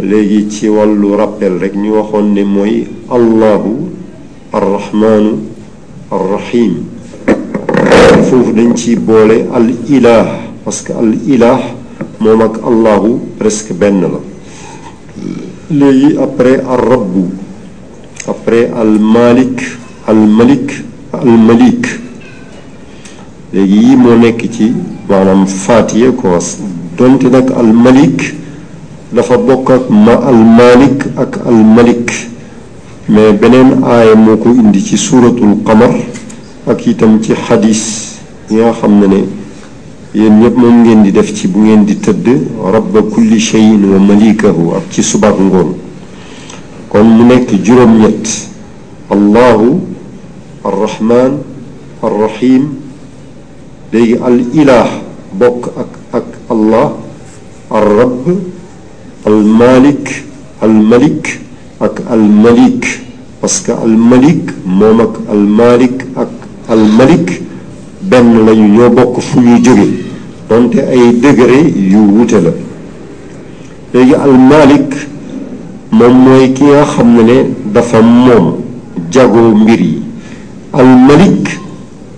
léegi ci wàllu rappel rek ñu waxoon ne mooy allahu arrahmaanu arrahim foofu dañ ci boole al ilah parce que al ilah moom ak allahu presque benn la léegi après al rabbu après al malik al malik al malik léegi yii moo nekk ci maanaam faatiye koos donte nag almalik dafa bokk ak ma almalik ak almalik mais beneen aaya moo ko indi ci suuratul qamar ak itam ci xadis yi nga xam ne ne yéen ñëpp moom ngeen di def ci bu ngeen di tëdd rabba kulli shay'in wa malikahu ak ci subaak ngoon kon mu nekk juróom-ñett allahu arrahman arrahim léegi al ilaah bokk ak ak allah al rabb al malik al malik ak al malik parce que al malik moom ak al malik ak al malik benn lañu ñoo bokk fu ñuy jóge donte ay degré yu wuute la léegi al malik moom mooy ki nga xam ne ne dafa moom jagoo mbir yi al malik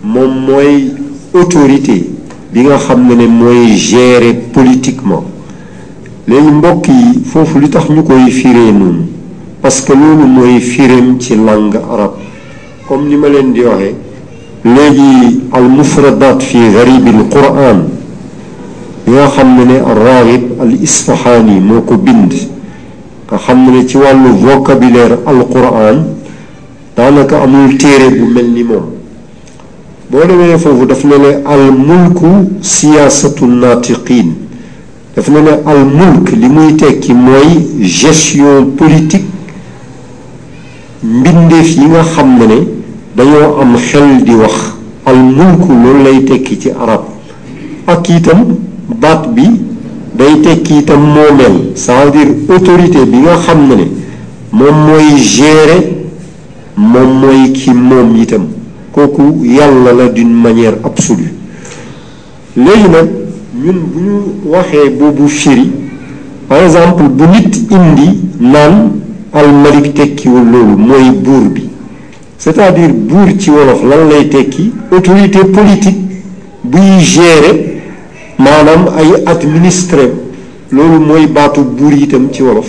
moom mooy autorité bi nga xam ne ne mooy gérer politiquement léegi mbokk yi foofu li tax ñu koy firee noonu parce que loolu mooy fireem ci langue arabe comme ni ma leen di waxee léegi al mufradat fi garibi al quran bi nga xam ne ne raghib al isfahani moo ko bind nga xam ne ne ci wàllu vocabulaire al quran daanaka amul téere bu mel ni moom boo demee foofu daf ne ne al mulku siyaasatu naatiqiin daf ne ne al mulk li muy tekki mooy gestion politique mbindeef yi nga xam ne ne dañoo am xel di wax al mulku loolu lay tekki ci arab ak itam baat bi day tekki itam moomeel c'est-à-dire autorité bi nga xam ne ne moom mooy gérer moom mooy ki moom itam kooku yàlla la d'une manière absolue léegi nag ñun bu ñu waxee boobu firi par exemple bu nit indi naan almalik tekkiwul loolu mooy buur bi c'est-à-dire buur ci wolof lan lay tekki autorité politique buy gérer maanaam ay administrer loolu mooy baatu buur itam ci wolof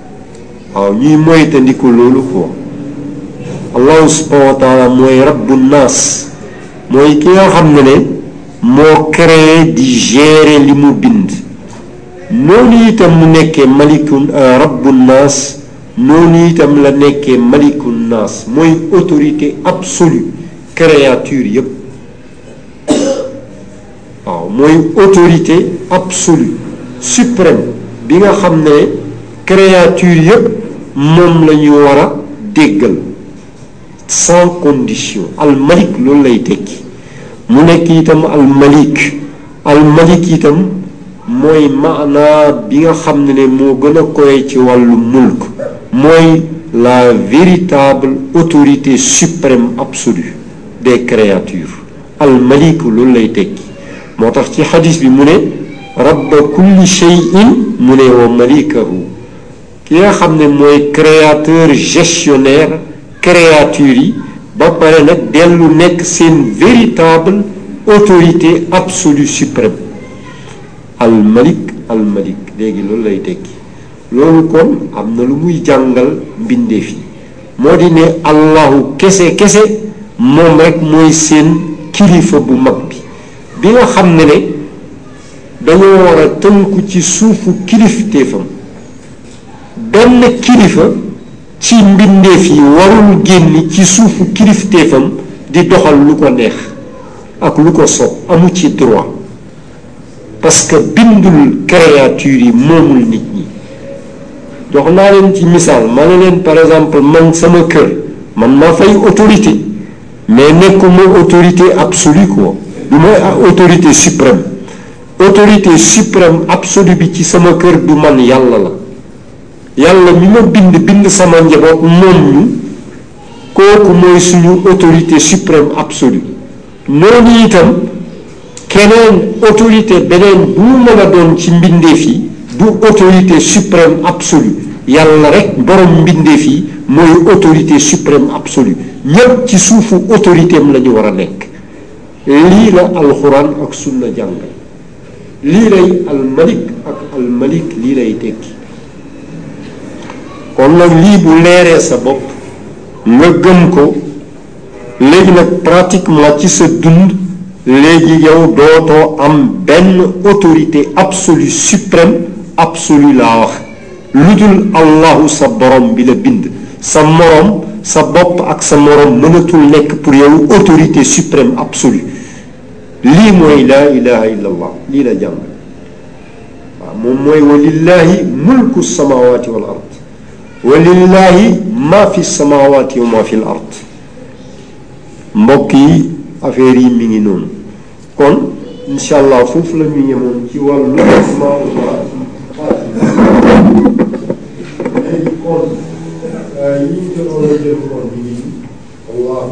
waaw ñuy moytandiku loolu ko allahu subhanahu wa taala mooy rabbu naas mooy ki nga xam ne ne moo créé di gérer li mu bind noonu itam mu nekkee maliku rabbu naas noonu itam la nekkee maliku naas mooy autorité absolue créature yépp waaw mooy autorité absolue suprême bi nga xam ne créature yépp moom la ñu war a déggal sans condition al malik loolu lay tekki mu nekk itam al malik al malik itam mooy maanaa bi nga xam ne ne moo gën a koy ci wàllu mulk mooy la véritable autorité suprême absolue des créatures almaliku loolu lay tekki moo tax ci xadis bi mu ne rabba kulli shay'in mu ne wa malikahu ki nga xam ne mooy créateur gestionnaire créature yi ba pare nag dellu nekk seen véritable autorité absolue suprême al malik al malik léegi loolu lay tekki loolu kon am na lu muy jàngal mbindeef yi moo di ne allahu kese kese moom rek mooy seen kilifa bu mag bi bi nga xam ne ne dañoo war a tënku ci suufu kilifteefam benn kilifa ci mbindeef yi warul génn ci suufu kilifteefam di doxal lu ko neex ak lu ko soob amu ci droit parce que bindul créature yi moomul nit ñi jox naa leen ci misaal ma ne leen par exemple man sama kër man ma fay autorité mais nekkuma autorité absolue quoi du ma autorité suprême autorité suprême absolue bi ci sama kër du man yàlla la yàlla mi ma bind bind sama njaboot moom ñu kooku mooy suñu autorité suprême absolue loolu itam keneen autorité beneen bu mu mën a doon ci mbindeef yi du autorité suprême absolue yàlla rek borom mbindeef yi mooy autorité suprême absolue ñépp ci suufu autorité am la ñu war a nekk lii la alxuraan ak sunna jàngal lii lay almalik ak almalik lii lay tekki kon nag lii bu leeree sa bopp nga gëm ko léegi nag pratiquement ci sa dund léegi yow dootoo am benn autorité absolue suprême absolue laa wax lu dul allahu sa borom bi la bind sa moroom sa bopp ak sa moroom mënatul nekk pour yow autorité suprême absolue lii mooy laa ilaha illa allah lii la jàng waaw moom mooy walillahi mulku samawati wal ard wa lillaahi ma fi samaawaati wa ma fi l ard mbokk yi affaire yi mi ngi noonu kon incha allah foofu la ñu yemoon ci wàllu asmaullah léegi kon yi ñu jotoon a jël kon bi allahu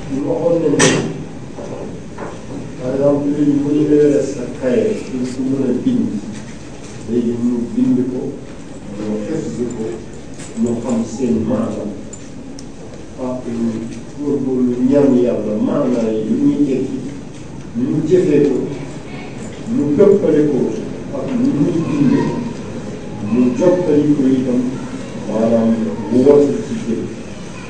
ñu waxoon nañ ne par exemple léegi bu ñu yoree sa kaye pour su mën a bind léegi ñu bind ko ñu xefs ko ñu xam seen maanaam parce que ñu góorgóorlu ñaan yàlla maanaam yi lu ñuy tekki ñu jëfee ko ñu dëppale ko ak ñu ñuy bindee ñu jottali ko itam maanaam mu wàllu ci jëf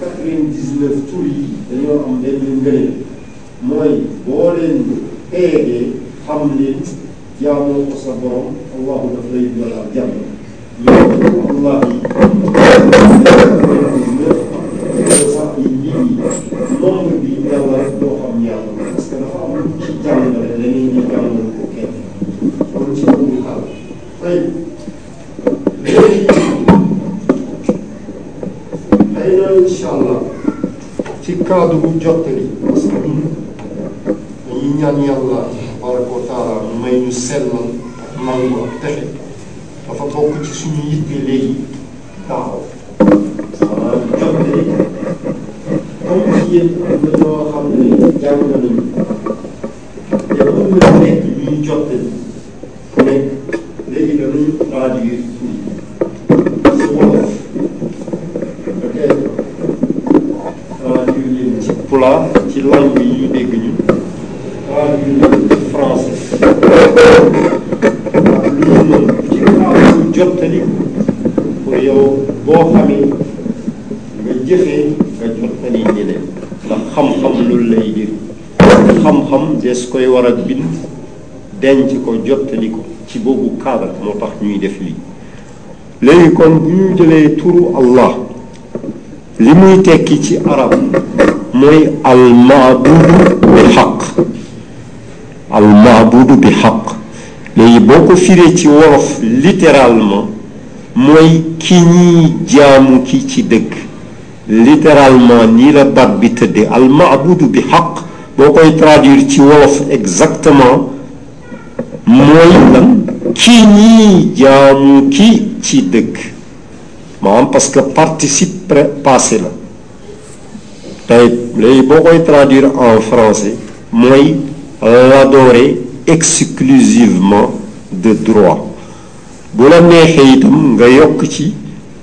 quatre-vingt-dix-neuf tur yi dañoo am benn ngëneel mooy boo leen teegee xam leen jaamoo ko sa borom allahu daf lay dolal jàmm mais allah yi sax yi nit ñi nombre bi yàlla rek doo xam yàlla parce que dafa am ci jàngale leneen ñu jàngal ko kenn kon ci amul xaal xëy na incha allah ci cadre bu jottali parce que ñun dañuy ñaan yàlla tabaraka wa taala may ñu sellal ak nangu ak texe dafa bokk ci suñu yitte léegi taxaw maanaam jottali comme ci yéen am na ñoo xam ne jàng nañu yàlla bu mu leen nekk ñu mu jot ne léegi nga lu ñu traduire ci wolof peut-être traduire leen ci pulaar ci langue yi ñu dégg ñu traduire leen ci français ak lu ñu mën ci xaalis jottali pour yow boo xamee nga jëfee nga jottali ñeneen ndax xam-xam loolu lay jëriñ te xam-xam des koy war a bind denc ko jottali ko ci boobu cadre moo tax ñuy def lii léegi kon bu ñu jëlee turu allah li muy tekki ci arab mooy almaabudu bi xaq almaabudu bi xaq léegi boo ko firee ci wolof littéralement mooy ki ñuy jaamu ki ci dëgg littéralement nii la baat bi tëdde al maabudu bi xaq boo koy traduire ci wolof exactement mooy lan ki ñii jaamu ki ci dëgg maanaam parce que participe passé la tey léegi boo koy traduire en français mooy l'adorer exclusivement de droit bu la neexee itam nga yokk ci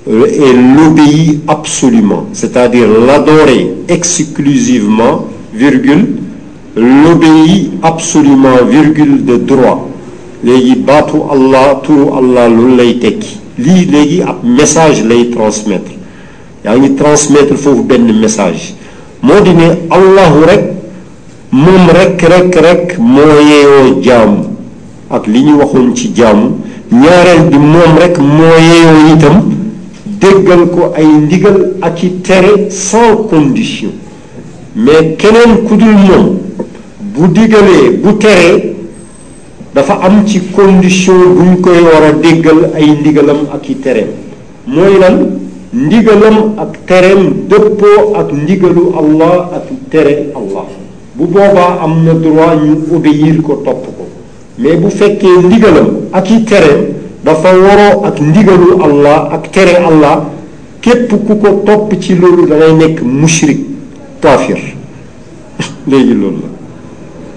et l'obéit absolument c'est-à-dire l'adorer exclusivement virgule l'obéit absolument virgule de droit léegi baatu Allah turu Allah loolu lay tekki lii léegi ab message lay transmettre yaa ngi transmettre foofu benn message moo di ne Allahu rek moom rekk rekk rekk moo yeeyoo jaamu ak li ñu waxoon ci jaamu ñaareel bi moom rekk moo yeeyoo itam déggal ko ay ndigal ak i tere sans condition mais keneen ku dul moom bu digalee bu teree dafa am ci condition buñ koy war a déggal ay ndigalam ak i tereem mooy lan ndigalam ak tereem dëppoo ak ndigalu allah ak tere allah bu boobaa am na droit ñu obéir ko topp ko mais bu fekkee ndigalam ak i tereem dafa waroo ak ndigalu allah ak tere allah képp ku ko topp ci loolu dangay nekk mushrik kaafir léegi loolu la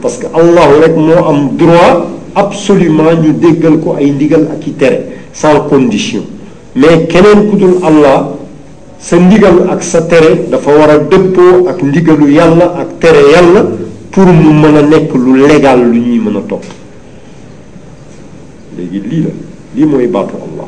parce que allahu rek moo am droit absolument ñu déggal ko ay ndigal ak i tere sans condition mais keneen ku dul allah sa ndigal ak sa tere dafa war a dëppoo ak ndigalu yàlla ak tere yàlla pour mu mën a nekk lu légal lu ñuy mën a topp léegi lii la lii mooy baatu allah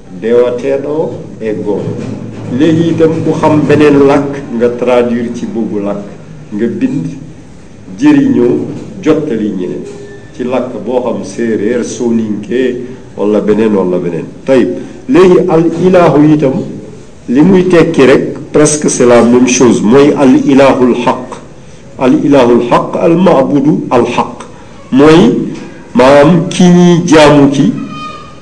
dewa teedoo eggoo léegi itam ku xam beneen làkk nga traduire ci boobu làkk nga bind jëriñoo jottali ñeneen ci làkk boo xam séeréer soninke wala beneen wala beneen tey léegi al ilaahu itam li muy tekki rek presque c'est la même chose mooy al ilaahul xaq al ilaahul xaq al maabudu al xaq mooy maanaam ki ñuy jaamu ci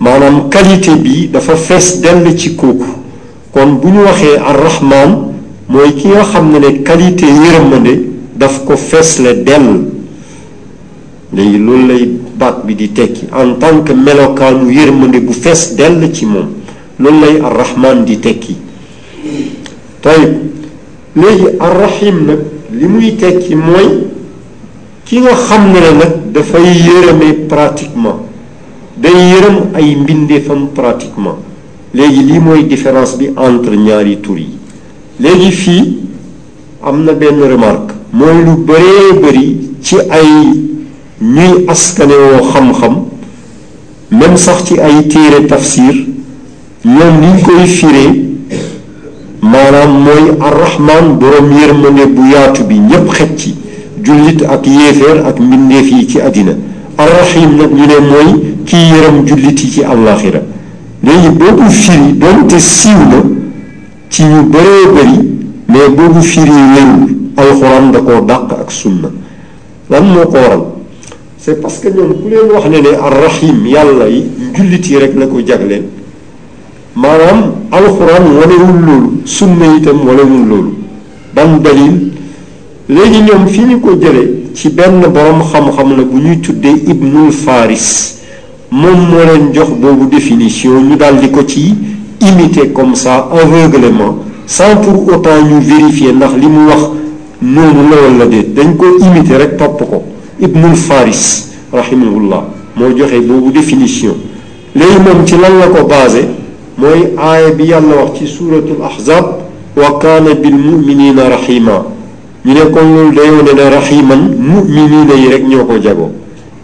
maanaam qualité bi dafa fees dell ci kooku kon bu ñu waxee arrahman mooy ki nga xam ne ne qualité yërmande daf ko feesle dell léegi loolu lay baat bi di tekki en tant que melokaanu yërmande bu fees dell ci moom loolu lay arrahman di tekki tayib léegi arrahim nag li muy tekki mooy ki nga xam ne la nag dafay yërëme pratiquement day yërëm ay mbindeefam pratiquement léegi lii mooy différence bi entre ñaari tur yi léegi fii am na benn remarque mooy lu bëree bëri ci ay ñuy askanewoo xam-xam même sax ci ay téere tafsir ñoom ni ñu koy firee maanaam mooy arrahman borom yërmande bu yaatu bi ñépp xej ci jullit ak yéeféer ak mbindeef yi ci àddina arrahim nag ñu ne mooy kii yërëm jullit yi ci àllaaxira léegi boobu firi doonte siiw na ci ñu bëree bëri mais boobu firi wérul alxuraan da koo dàq ak sunna lan moo ko waral c'est parce que ñoom ku leen wax ne ne arrahim yàlla yi jullit yi rek la ko jagleen maanaam alxuraan wanewul loolu sunna itam wanewul loolu ban dalil léegi ñoom fi ñu ko jële ci benn boroom xam-xam la bu ñuy tuddee ibnul faris moom moo leen jox boobu définition ñu daal di ko ci imiter comme ça aveuglément sans pour autant ñu vérifier ndax li mu wax noonu la walla déet dañ ko imiter rek topp ko ibnul faris rahimahullah moo joxe boobu définition léegi moom ci lan la ko basé mooy aaya bi yàlla wax ci suuratul ahzab wa kaana bil muminina rahima ñu ne kon loolu day wone ne rahiman muminina yi rek ñoo ko jagoo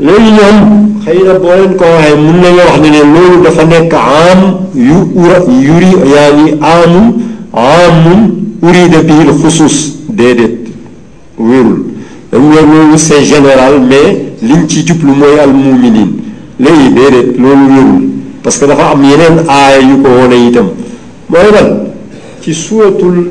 léegi ñoom xëy na boo leen ko waxee mun nañu wax ne ne loolu dafa nekk am yu ura yuri yaa ni amum amum urida bil xusus déedéet wérul dañ ne loolu c'est général mais liñ ci jublu mooy al muminin léegi déedéet loolu wérul parce que dafa am yeneen aaya yu ko wone itam mooy lan ci suuratul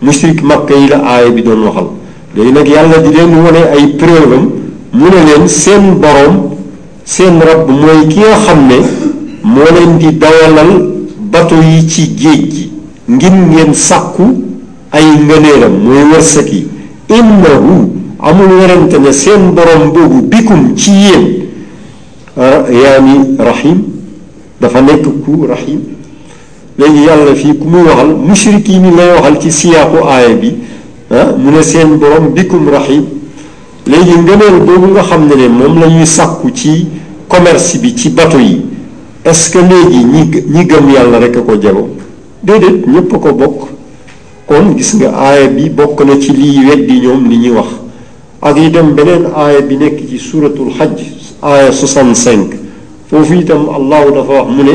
mushrik Makka yi la aaya bi doon waxal léegi nag yàlla di leen wone ay preuve am mu ne leen seen boroom seen rabb mooy ki nga xam ne moo leen di dawalal bato yi ci géej gi ngir ngeen sàkku ay ngëneelam mooy wërsëg yi innahu amul werante ne seen boroom boobu bikum ci yéen yaani rahim dafa nekk ku rahim léegi yàlla fii ku muy waxal mushrik yi ni lay waxal ci siyaaku aaya bi ah mu ne seen borom bikum rahim léegi ngëneel boobu nga xam ne ne moom la ñuy sàkku ci commerce bi ci bato yi est-ce que léegi ñi ñi gëm yàlla rek a ko jagoo déedéet ñépp a ko bokk kon gis nga aaya bi bokk na ci lii weddi ñoom li ñuy wax ak itam beneen aaya bi nekk ci suuratul xaj aaya 65 foofu itam allahu dafa wax mu ne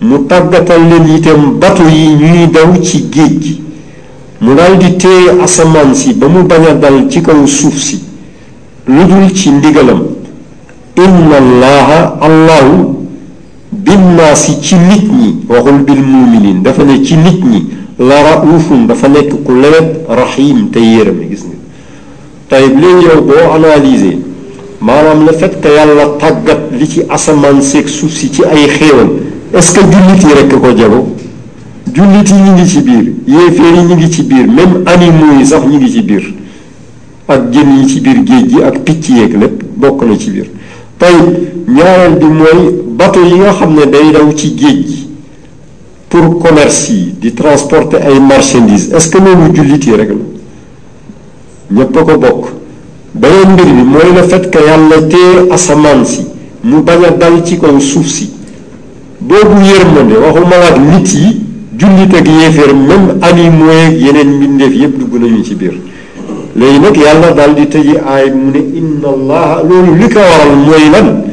mu tàggatal leen itam bato yi ñuy daw ci géej gi mu daldi téye asamaan si ba mu bañ a dal ci kaw suuf si lu dul ci ndigalam inna allaha allahu binnaasi ci nit ñi waxul bil muuminiin dafa ne ci nit ñi la raufun dafa nekk ku lewet raxiim te yéram gis nga tey léegi yow boo analyser maanaam le fait que yàlla tàggat li ci asamaan seeg suuf si ci ay xéewal est-ce que jullit yi rekk ko jago jullit yi ñu ngi ci biir yéeféer yi ñu ngi ci biir même animaux yi sax ñu ngi ci biir ak jën yi ci biir géej gi ak picc yeeg lépp bokk na ci biir tey ñaareel bi mooy bateau yi nga xam ne day daw ci géej gi pour commerce yi di transporter ay marchandises est-ce que loolu jullit yi rek la ñépp a ko bokk beneen mbir bi mooy le fait que yàlla téye asamaan si mu bañ a dal ci kaw suuf si boobu yërmande waxuma la ak nit yi jullit ak yéeféer même animaux ak yeneen mbindeef yépp dugg nañu ci biir léegi nag yàlla daal di tëji aay mu ne inna allaha loolu li ko waral mooy lan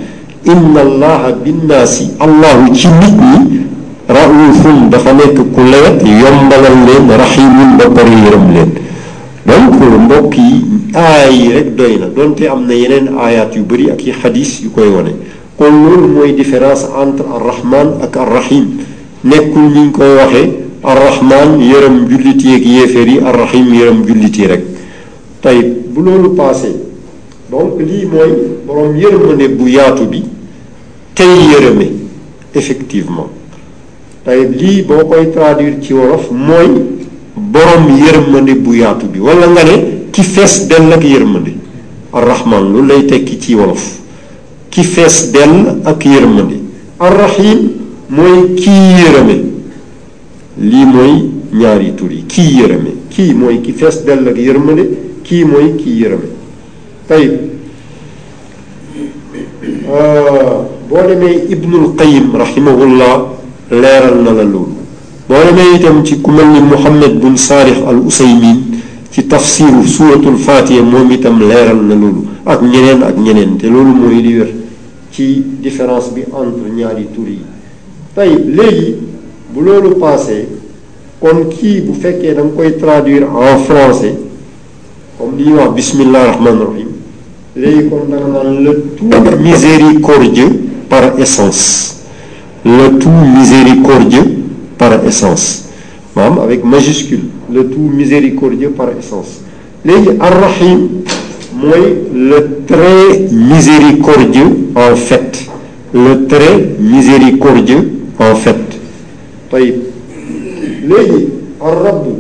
inna allaha binnaasi allahu ci nit ñi raufun dafa nekk ku lewet yombalal leen raximun ba pare yërëm leen donc mbokk yi aaya yi rek doy na donte am na yeneen aayaat yu bëri ak yi xadis yu koy wane kon loolu mooy différence entre arrahman ak arrahim nekkul ni ñu koy waxee arrahman yërëm jullit yi ak yéeféer yi arrahim yërëm jullit yi rek tey bu loolu paasee donc lii mooy borom yërmande bu yaatu bi tey yërëme effectivement tey lii boo koy traduire ci wolof mooy borom yërmande bu yaatu bi wala nga ne ki fees dell ak yërmande arrahman lu lay tekki ci wolof ki fees dell ak yërmande arrahim mooy kii yërëme lii mooy ñaari tur yi kii yërëme kii mooy ki fees dell ak yërmande kii mooy kii yërëme tey boo demee ibnul qayim rahimahullah leeral na la loolu boo demee itam ci ku mel ni muhammad bun saalix al usaymin ci tafsiru suuratul faatiha moom itam leeral na loolu ak ñeneen ak ñeneen te loolu mooy li wér ci différence bi entre ñaari tur yi tey léegi bu loolu passé kon kii bu fekkee da nga koy traduire en français comme li ñuy wax bismillah rahmaani rahim léegi kon da nga naan le tout miséricordieux par essence le tout miséricordieux par essence maanaam avec majuscule le tout miséricordieux par essence léegi arrahim mooy le très miséricordieux en fait le très miséricordieux en fait tayib léegi arrabu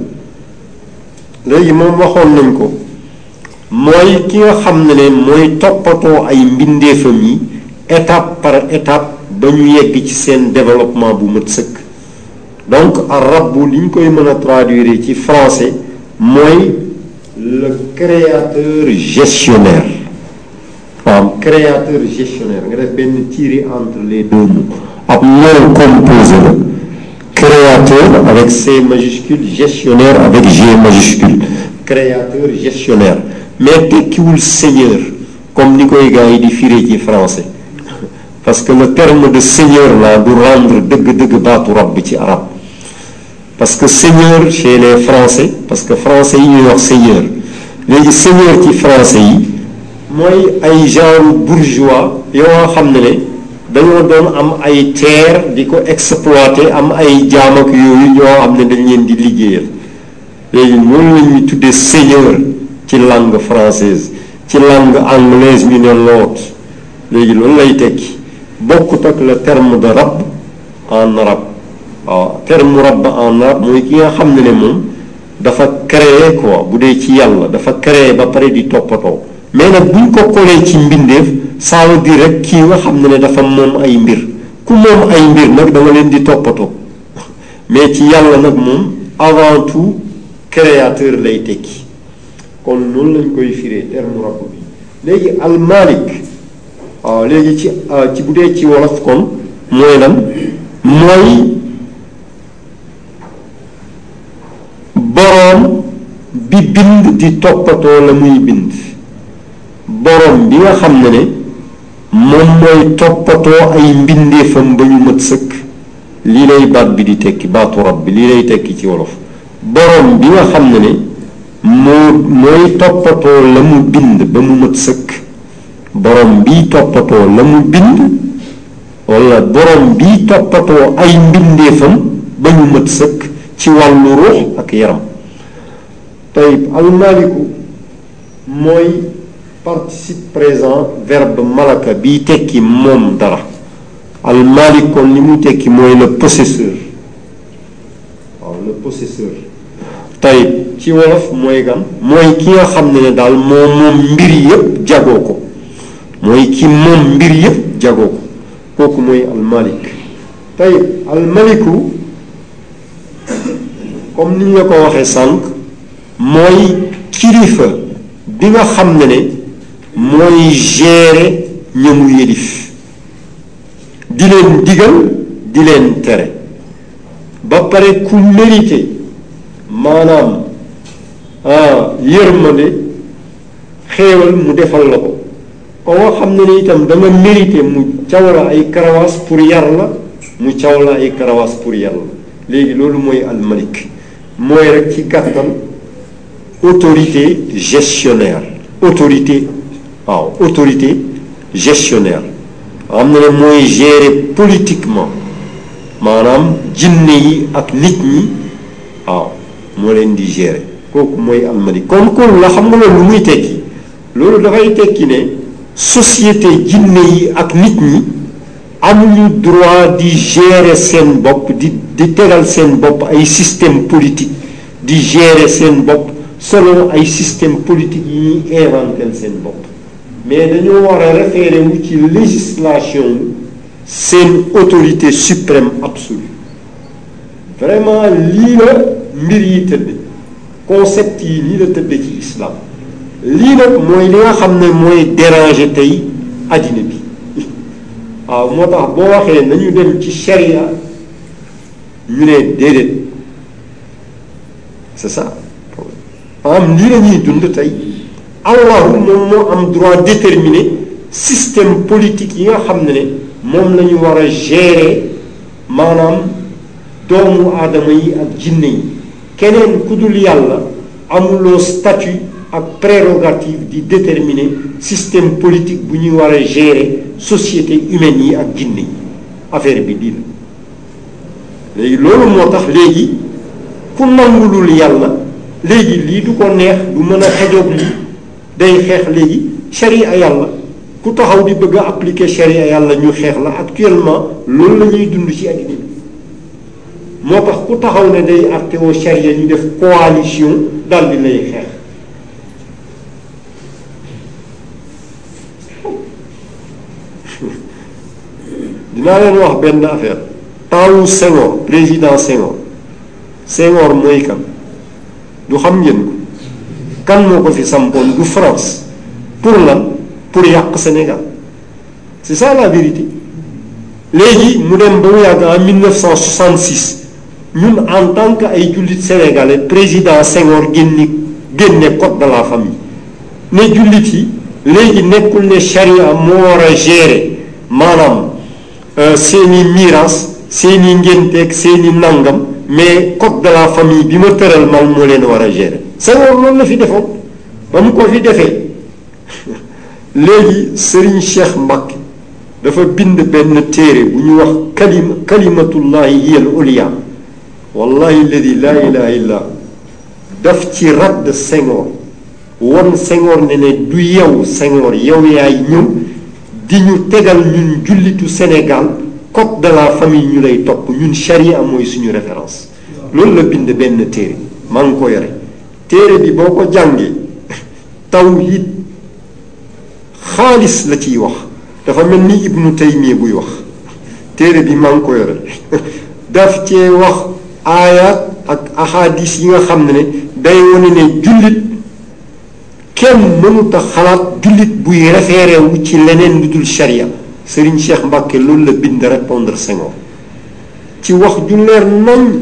léegi moom waxoon nañ ko mooy ki nga xam ne ne mooy toppatoo ay mbindeefam yi étape par étape ba ñu yegg ci seen développement bu mat sëkk donc arrabu li ñu koy mën a traduire ci français mooy le créateur gestionnaire waaw créateur gestionnaire nga def benn tiré entre les deux mots ab nom composé la créateur avec C majuscule gestionnaire avec G majuscule créateur gestionnaire mais tekkiwul seigneur comme ni koy gars yi di firee ci français parce que le terme de seigneur là du rendre dëgg-dëgg baatu rab bi ci arab parce que seigneur chez les français parce que français yi ñuy wax seigneur léegi seigneur ci français yi mooy ay genre bourgeois yoo xam ne ne dañoo doon am ay terre di ko exploiter am ay jaam ak yooyu ñoo xam ne dañ leen di liggéeyal léegi moom la ñuy tuddee seigneur ci langue française ci langue anglaise ñu ne lord léegi loolu lay tekki bokkut ak le terme de rab en arabe waaw terme rab en arabe mooy ki nga xam ne ne moom dafa créer quoi bu dee ci yàlla dafa créer ba pare di toppatoo mais nag buñ ko kolee ci mbindeef ça veut dire rek kii nga xam ne ne dafa moom ay mbir ku moom ay mbir nag dama leen di toppatoo mais ci yàlla nag moom avant tout créateur lay tekki kon noonu lañ koy firee terme rabb bi léegi almalik waaw léegi ci ci bu dee ci wolof kon mooy lan mooy boroom bi bind di toppatoo la muy bind boroom bi nga xam ne ne moom mooy toppatoo ay mbindeefam ba ñu mat sëkk lii lay baat bi di tekki baatu rab bi lii lay tekki ci wolof boroom bi nga xam ne ne moo mooy toppatoo la mu bind ba mu mat sëkk boroom bi toppatoo la mu bind walla boroom bi toppatoo ay mbindeefam ba ñu mat sëkk ci wàllu ruux ak yaram tayib almaaliku mooy participe présent verbe malaka biy tekki moom dara al malik kon li muy tekki mooy le possesseur waaw le possesseur tey ci wolof mooy gan mooy ki nga xam ne ne daal moom moom mbir yëpp jagoo ko mooy ki moom mbir yëpp jagoo ko kooku mooy al malik tey al maliku comme ni ñu la ko waxee sànq mooy kilifa bi nga xam ne ne mooy gérer ñamu yëlif di leen digal di leen tere ba pare ku mérité maanaam yërmande xéewal mu defal la ko ba nga xam ne ni itam danga mérité mu caw la ay karawaas pour yar la mu caw la ay karawaas pour yar la léegi loolu mooy almalik mooy rek ci gàttal autorité gestionnaire autorité waaw autorité gestionnaire xam na ne mooy gérer politiquement maanaam jinne yi ak nit ñi waaw moo leen di gérer kooku mooy almalik kon kon la xam nga loolu lu muy tekki loolu dafay tekki ne société jinne yi ak nit ñi amuñu droit di gérer seen bopp di di tegal seen bopp ay système politique di gérer seen bopp selon ay système politique yi ñuy inventé seen bopp mais dañoo war a référé wu ci législation yu seen autorité suprême absolue vraiment lii la mbir yi tëdd concept yi lii la tëdd ci islam lii nag mooy li nga xam ne mooy déranger tey addina bi waaw moo tax boo waxee nañu dem ci sharia ñu ne déedéet c'est ça maanaam lii la ñuy dund tey allahu moom moo am droit déterminer système politique yi nga xam ne ne moom la ñu war a gérer maanaam doomu aadama yi ak jinne yi keneen ku dul yàlla amuloo statut ak prérogative di déterminer système politique bu ñuy war a gérer société humaine yi ak jinne yi affaire bi lii la léegi loolu moo tax léegi ku nangulul yàlla léegi lii du ko neex du mën a xajoog lii day xeex léegi sharia yàlla ku taxaw di bëgg a appliquer sharia yàlla ñu xeex la actuellement loolu la ñuy dund ci àddina bi moo tax ku taxaw ne day artewoo sharia ñu def coalition daal di lay xeex dinaa leen wax benn affaire taawu Senghor président Senghor Senghor mooy kan du xam ngeen ko kan moo ko fi sampoon du France pour lan pour yàq Sénégal c'est ça la vérité léegi mu dem ba mu yàgg en 1966 ñun en tant que ay jullit sénégalais président Senghor génni génne code de la famille ne jullit yi léegi nekkul ne charia moo war a gérer maanaam seeni miiras seeni ngénteeg seeni nangam mais code de la famille bi ma tëral man moo leen war a gérer Senghor loolu la fi defoon ba mu ko fi defee léegi Serigne Cheikh Mbacke dafa bind benn téere bu ñu wax kalima kalimatullahi hiya al ulya wallahi alladi laa ilaha illa daf ci radd Senghor won Senghor ne ne du yow Senghor yow yaay ñëw di ñu tegal ñun jullitu Sénégal code de la famille ñu lay topp ñun charia mooy suñu référence loolu la bind benn téere maa ngi ko yore téere bi boo ko jàngee tawhid xaalis la ciy wax dafa mel ni ibnu taymiya buy wax téere bi maa ngi ko yore daf cee wax aaya ak ahadis yi nga xam ne ne day wane ne jullit kenn mënut a xalaat jullit buy référé wu ci leneen lu dul sharia Serigne Cheikh Mbacke loolu la bind répondre Senghor ci wax ju leer nañ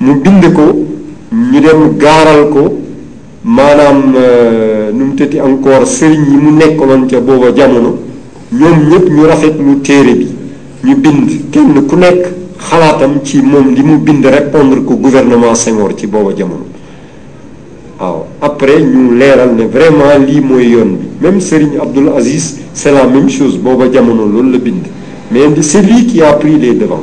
mu bind ko ñu dem gaaral ko maanaam nu mu tëti encore sëriñ yi mu nekkaloon ca booba jamono ñoom ñëpp ñu rafetlu téere bi ñu bind kenn ku nekk xalaatam ci moom li mu bind répondre ko gouvernement Senghor ci booba jamono waaw après ñu leeral ne vraiment lii mooy yoon bi même Serigne Abdoul Aziz c'est la même chose booba jamono loolu la bind mais c'est lui qui a pris les devants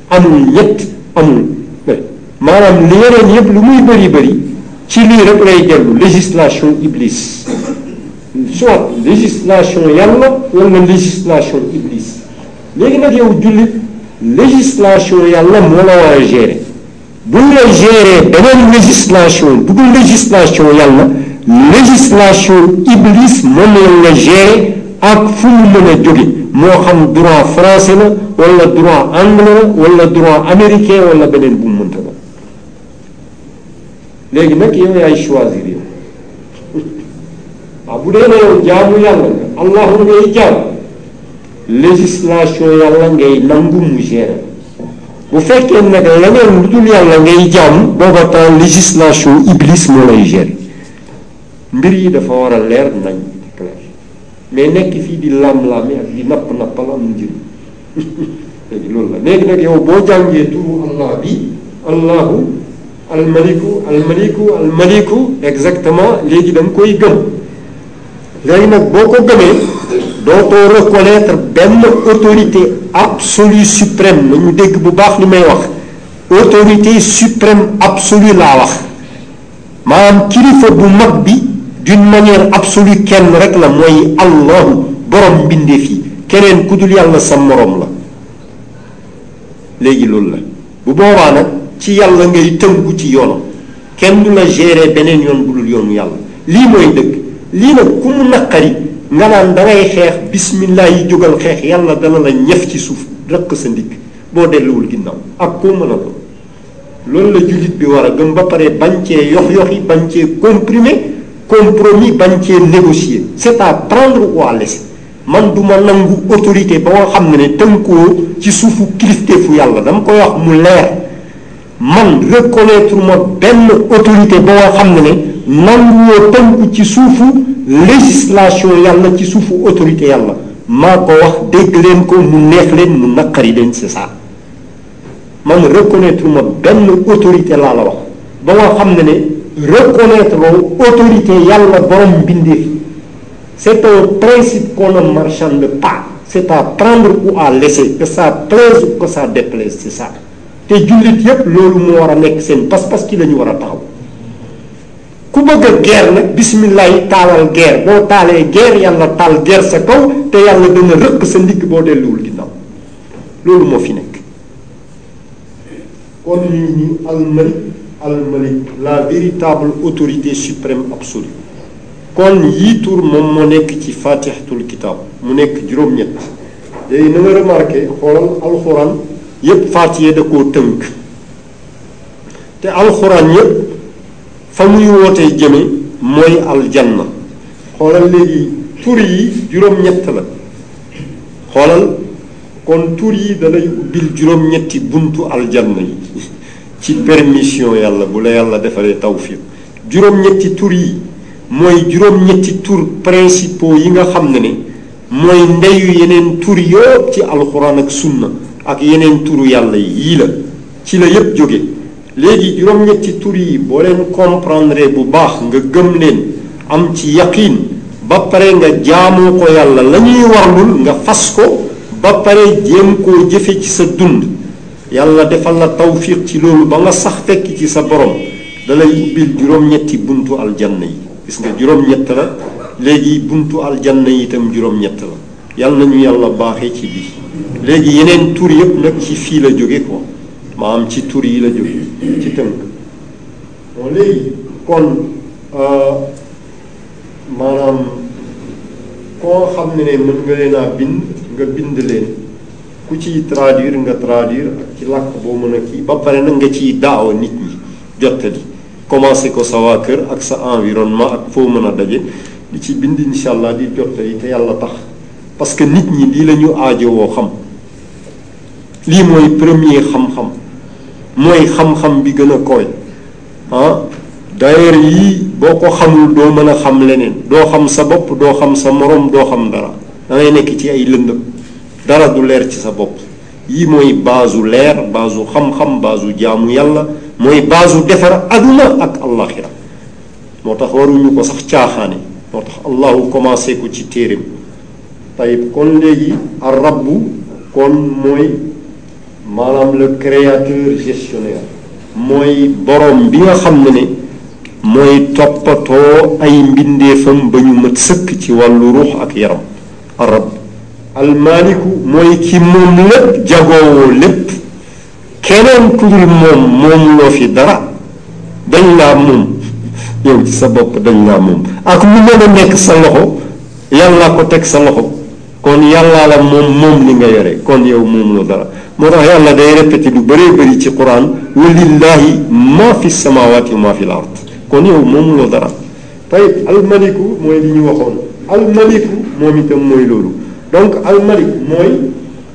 amul ñett amul maanaam li yeneen yëpp lu muy bëri bëri ci lii rek lay dellu législation iblis soit législation yàlla wala législation iblis léegi nag yow jullit législation yàlla moo la war a gérer bu ñu la gérer beneen législation bu dul législation yàlla législation iblis moom lañ la gérer ak fu mu mën a jóge moo xam droit français la wala droit anglais la wala droit américain wala beneen bu mu mënta la léegi nag yow yaay choisir yow waaw bu dee na yow jaamu yàlla nga allahuma ngay jaam législation yàlla ngay nangu mu gérer bu fekkee nag leneen lu dul yàlla ngay jàmm booba temps législation iblis moo lay gérer mbir yi dafa war a leer nañ clair mais nekk fii di lam-lame ak di napp-nappal am njëriñ léegi loolu la léegi nag yow boo jàngee turu allah bi allahu almaliku almaliku almaliku exactement léegi da nga koy gëm léegi nag boo ko gëmee dootoo reconnaître benn autorité absolue suprême nañu dégg bu baax li may wax autorité suprême absolue laa wax maanaam kilifa bu mag bi d'une manière absolue kenn rek la mooy allahu borom mbindeef yi keneen ku dul yàlla sa moroom la léegi loolu la bu boobaa nag ci yàlla ngay tënku ci yoonam kenn du la gérer beneen yoon bu dul yoonu yàlla lii mooy dëgg lii nag ku mu naqari nga naan dangay xeex bismillah yi jógal xeex yàlla dana la ñef ci suuf rëq sa ndigg boo delluwul ginnaaw ak koo mën a doon loolu la jullit bi war a gëm ba pare bañ cee yox yox yi bañ cee comprimer compromis bañ cee négocier c'est à prendre ou à laisser man du ma nangu autorité ba nga xam ne ne tënkoo ci suufu kilifteefu yàlla dama koy wax mu leer man reconnaître ma benn autorité ba nga xam ne ne nanguwoo tënku ci suufu législation yàlla ci suufu autorité yàlla maa ko wax dégg leen ko mu neex leen mu naqari leen c'est ça man reconnaître ma benn autorité laa la wax ba nga xam ne ne reconnaître loo autorité yàlla borom mbindeef c'est un principe qu'on ne marchande pas c'est à prendre ou à laisser que ça plaise ou que ça déplaise c'est ça te jullit yépp loolu moo war a nekk seen pas-pas ci la ñu war a taxaw ku bëgg a guerre nag bismillah yi taalal guerre boo taalee guerre yàlla taal guerre sa kaw te yàlla dana rëq sa ndigg boo delluwul ginnaaw loolu moo fi nekk kon ñu ngi nii almalik almalik la véritable autorité suprême absolue kon yii tur moom moo nekk ci fatihatul kitab mu nekk juróom-ñett léegi na nga remarqué xoolal alxuraan yépp fatiha da koo tënk te alxuraan yépp fa muy wootee jëme mooy aljanna xoolal léegi tur yi juróom-ñett la xoolal kon tur yi dalay ubbil juróom-ñetti buntu aljanna yi ci permission yàlla bu la yàlla defaree tawfiq juróom-ñetti tur yi mooy juróom-ñetti tur principaux yi nga xam ne ne mooy ndeyu yeneen tur yëpp ci alxuraan ak sunna ak yeneen turu yàlla yi yii la ci la yëpp jóge léegi juróom-ñetti tur yi boo leen comprendre bu baax nga gëm leen am ci yaqiin ba pare nga jaamoo ko yàlla la ñuy warlul nga fas ko ba pare jéem koo jëfe ci sa dund yàlla defal la tawfiq ci loolu ba nga sax fekk ci sa borom dalay ubbil juróom-ñetti buntu aljanna yi gis nga juróom-ñett la léegi buntu aljanna yi itam juróom-ñett la yàlla nañu yàlla baaxee ci bii léegi yeneen tur yëpp nag ci fii la jóge ko maam ci tur yi la jóge ci tënk bon léegi kon maanaam koo xam ne ne mën nga leen a bind nga bind leen ku ciy traduire nga traduire ak ci làkk boo mën a kii ba pare nag nga ciy daawa nit ñi jottali commencé ko sa waa kër ak sa environnement ak foo mën a daje di ci bind incha allah di jottali te yàlla tax parce que nit ñi lii la ñu aajowoo xam lii mooy premier xam-xam mooy xam-xam bi gën a koy ah d'ailleurs yii boo ko xamul doo mën a xam leneen doo xam sa bopp doo xam sa moroom doo xam dara da ngay nekk ci ay lëndëm dara du leer ci sa bopp yii mooy baasu leer baasu xam-xam baasu jaamu yàlla mooy baasu defar aduna ak allaxira moo tax waruñu ko sax caaxaane moo tax allahu commencé ko ci téereem tayib kon léegi ar rabbu kon mooy maanaam le créateur gestionnaire mooy borom bi nga xam ne ne mooy toppatoo ay mbindeefam ba ñu mat sëkk ci wàllu ruux ak yaram ar rabb al maaliku mooy ki moom lépp jagoowoo lépp keneen ku dul moom moom loo fi dara dañ laa moom yow ci sa bopp dañ laa moom ak lu mën a nekk sa loxo yàlla ko teg sa loxo kon yàllaa la moom moom li nga yore kon yow moom loo dara moo tax yàlla day répété lu bëree bëri ci quran wa lillahi ma fi samawati wa ma fi l ard kon yow moom loo dara tey almaliku mooy li ñu waxoon almaliku moom itam mooy loolu donc almalik mooy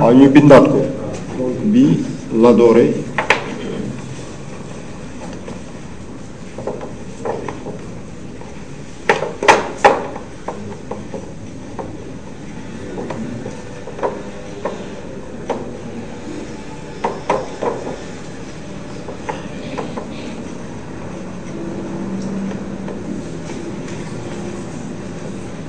waaw ñu bindaat ko bi la doore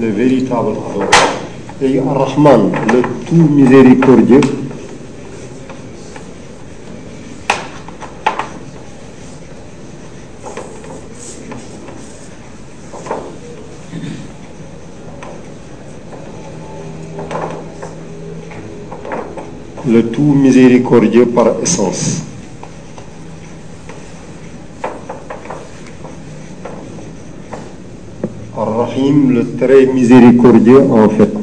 Le véritable adoré. Et Ar-Rahman, le tout miséricordieux, le tout miséricordieux par essence. rahim le très miséricordieux en fait.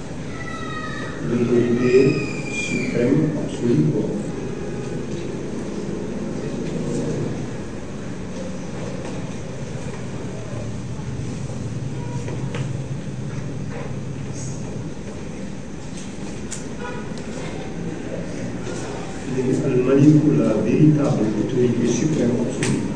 l'autorité suprême absolue quoi. léegi al maliku la véritable autorité suprême absolue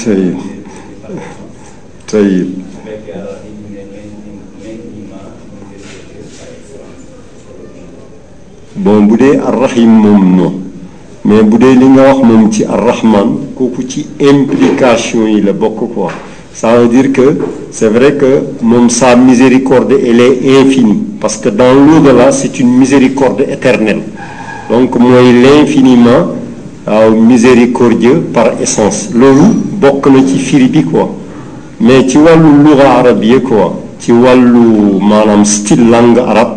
tayib tayib bon bu dee arrahim moom non mais bu dee li nga wax moom ci arrahman kooku ci implication yi la bokk quoi ça veut dire que c'est vrai que moom sa miséricorde elle est infinie parce que dans l'au-delà c'est une miséricorde éternelle donc mooy l'infiniment waaw miséricordieux par essence loolu bokk na ci firi bi quoi mais ci wàllu luga arabe yi quoi ci wàllu maanaam style langue arabe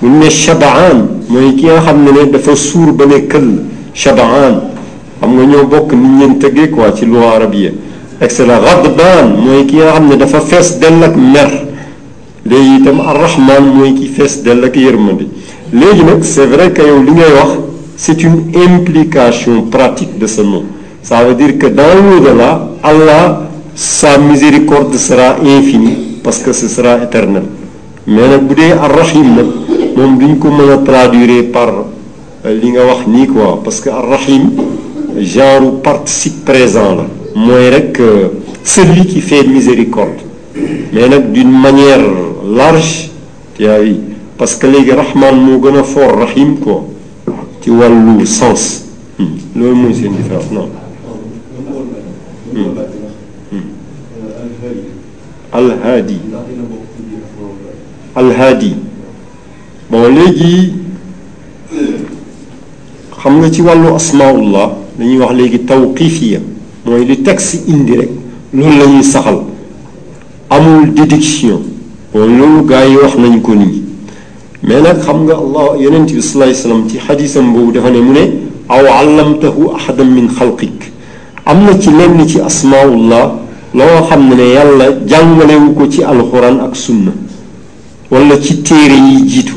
bu ñu ne shabaan mooy ki nga xam ne ne dafa suur ba ne këll shabaan xam nga ñoo bokk nit ñeen tëggee quoi ci loi arabiya et cetera ghadbaan mooy ki nga xam ne dafa fees dell ak mer léegi itam arrahman mooy ki fees dell ak yërmande léegi nag c'est vrai que yow li ngay wax c'est une implication pratique de ce mot ça veut dire que dans l'au-delà Allah sa miséricorde sera infinie parce que ce sera éternel mais nag bu dee arrahim nag moom duñ ko mën a traduire par li nga wax nii quoi parce que arrahim genre participe présent la mooy rek celui qui fait miséricorde mais nag d'une manière large yaa wi parce que léegi rahman moo gën a fort rahim quoi ci wàllu sens loolu mooy seen différence non alhaadi alhaadi bon léegi xam nga ci wàllu asmaullah dañuy wax léegi tawqifiya mooy li texte indi rek loolu la ñuy saxal amul déduction bon loolu gaa yi wax nañ ko nii mais nag xam nga allah yonent bi sallallahu alayhi wasallam ci xadisam boobu dafa ne mu ne aw allamtahu ahadan min xalqik am na ci lenn ci asmaullah loo xam ne ne yàlla jàngalewu ko ci alxuraan ak sunna wala ci téere yi jiitu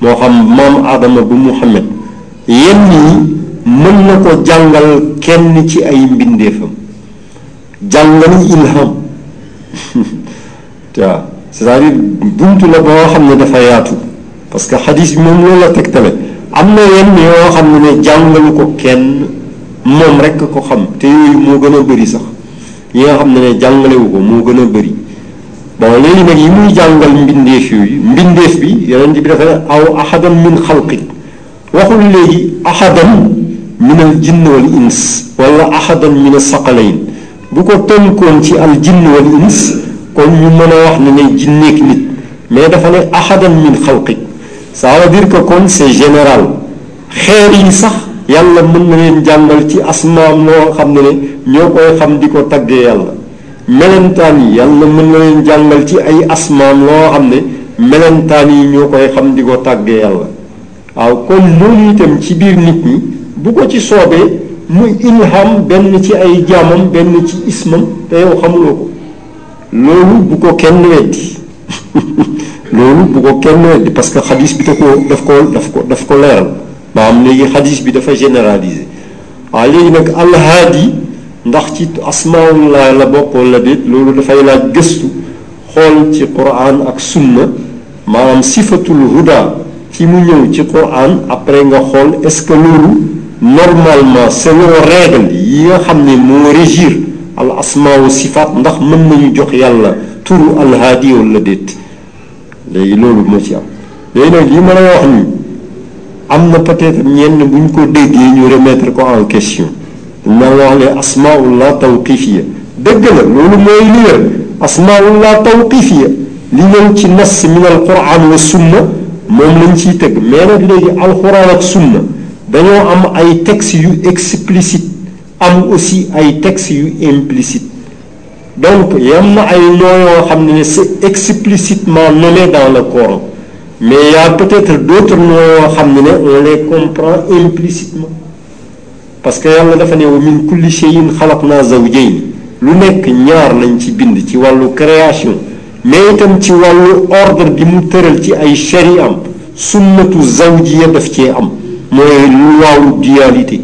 moo xam maam aadama bu muhammad yenn yi mën na ko jàngal kenn ci ay mbindeefam jàngalu ilham waaw c'est-à-dire buntu la boo xam ne dafa yaatu parce que xadis bi moom loolu la tegtale am na yenn yoo xam ne ne jàngalu ko kenn moom rek ko xam te yooyu moo gën a bëri sax yi nga xam ne ne jàngalewu ko moo gën a bëri bon léegi nag yi muy jàngal mbindeef yooyu mbindeef bi yonent bi dafa ne aw ahadan min xalqik waxul léegi ahadan min al jinn wal ins wala ahadan min al saqalayn bu ko tënkoon ci al jinn wal ins kon ñu mën a wax ne ngay jinneeg nit mais dafa ne ahadan min xalqi ça veut dire que kon c'est général xeer yi sax yàlla mën na leen jàngal ci asmaam loo xam ne ne ñoo koy xam di ko taggee yàlla melentaan yi yàlla mën na leen jàngal ci ay asmaam loo xam ne melentaan yi ñoo koy xam di ko tàggee yàlla waaw kon loolu itam ci biir nit ñi bu ko ci soobee mu ilham benn ci ay jaamam benn ci ismam te yow xamuloo ko loolu bu ko kenn weddi loolu bu ko kenn weddi parce que xadis bi da ko daf ko daf ko daf ko leeral maanaam léegi xadis bi dafa généraliser waaw léegi nag alhaadi ndax ci asmaullah la bokkoon la déet loolu dafay laaj gëstu xool ci quran ak sunna maanaam sifatul huda fi mu ñëw ci Qur'an après nga xool est-ce que loolu normalement selon règle yi nga xam ne moo régir al asma wa sifaat ndax mën nañu jox yàlla turu alhaadi wala déet léegi loolu moo ci am léegi nag li ma la wax nii am na peut-être ñenn bu ñu ko déggee ñu remettre ko en question ma wax ne asmaullah tawqifiya dëgg la loolu mooy li wér asmaullah tawqifiya li ñëw ci nas min alquran wa sunna moom lañ ciy tëgg mais nag léegi alquran ak sunna dañoo am ay textes yu explicite am aussi ay textes yu implicite donc yam na ay noo yoo xam ne c'est explicitement nommé dans le Coran mais y a peut-être d'autres noo yoo xam ne on les comprend implicitement parce que yàlla dafa ne wa min kulli shay'in xalaqnaa zawjayn lu nekk ñaar lañ ci bind ci wàllu création mais itam ci wàllu ordre bi mu tëral ci ay shari'am sunnatu zawjiya daf cee am mooy luwaawu dualité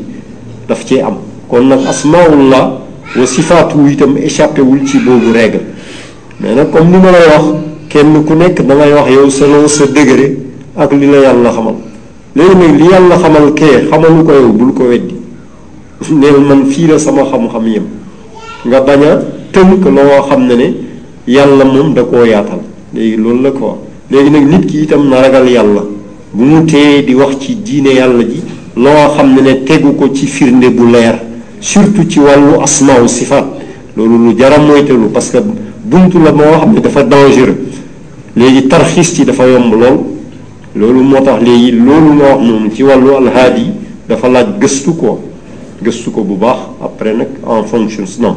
daf cee am kon nag asmaullah wa sifaatu itam échappé wul ci boobu règle mais nag comme ni ma lay wax kenn ku nekk da ngay wax yow selon sa degré ak li la yàlla xamal léegi nag li yàlla xamal kee xamalu ko yow bul ko weddi neel man fii la sama xam-xam yem nga bañ a tënk loo xam ne ne yàlla moom da koo yaatal léegi loolu la ko léegi nag nit ki itam na ragal yàlla bu mu tee di wax ci diine yàlla ji loo xam ne ne tegu ko ci firnde bu leer surtout ci wàllu asmaaw sifaat loolu lu jara moytelu parce que buntu la moo xam ne dafa dangereux léegi tarxiis ci dafa yomb lool loolu moo tax léegi loolu nga wax noonu ci wàllu alhaadi dafa laaj gëstu ko gëstu ko bu baax après nag en fonction non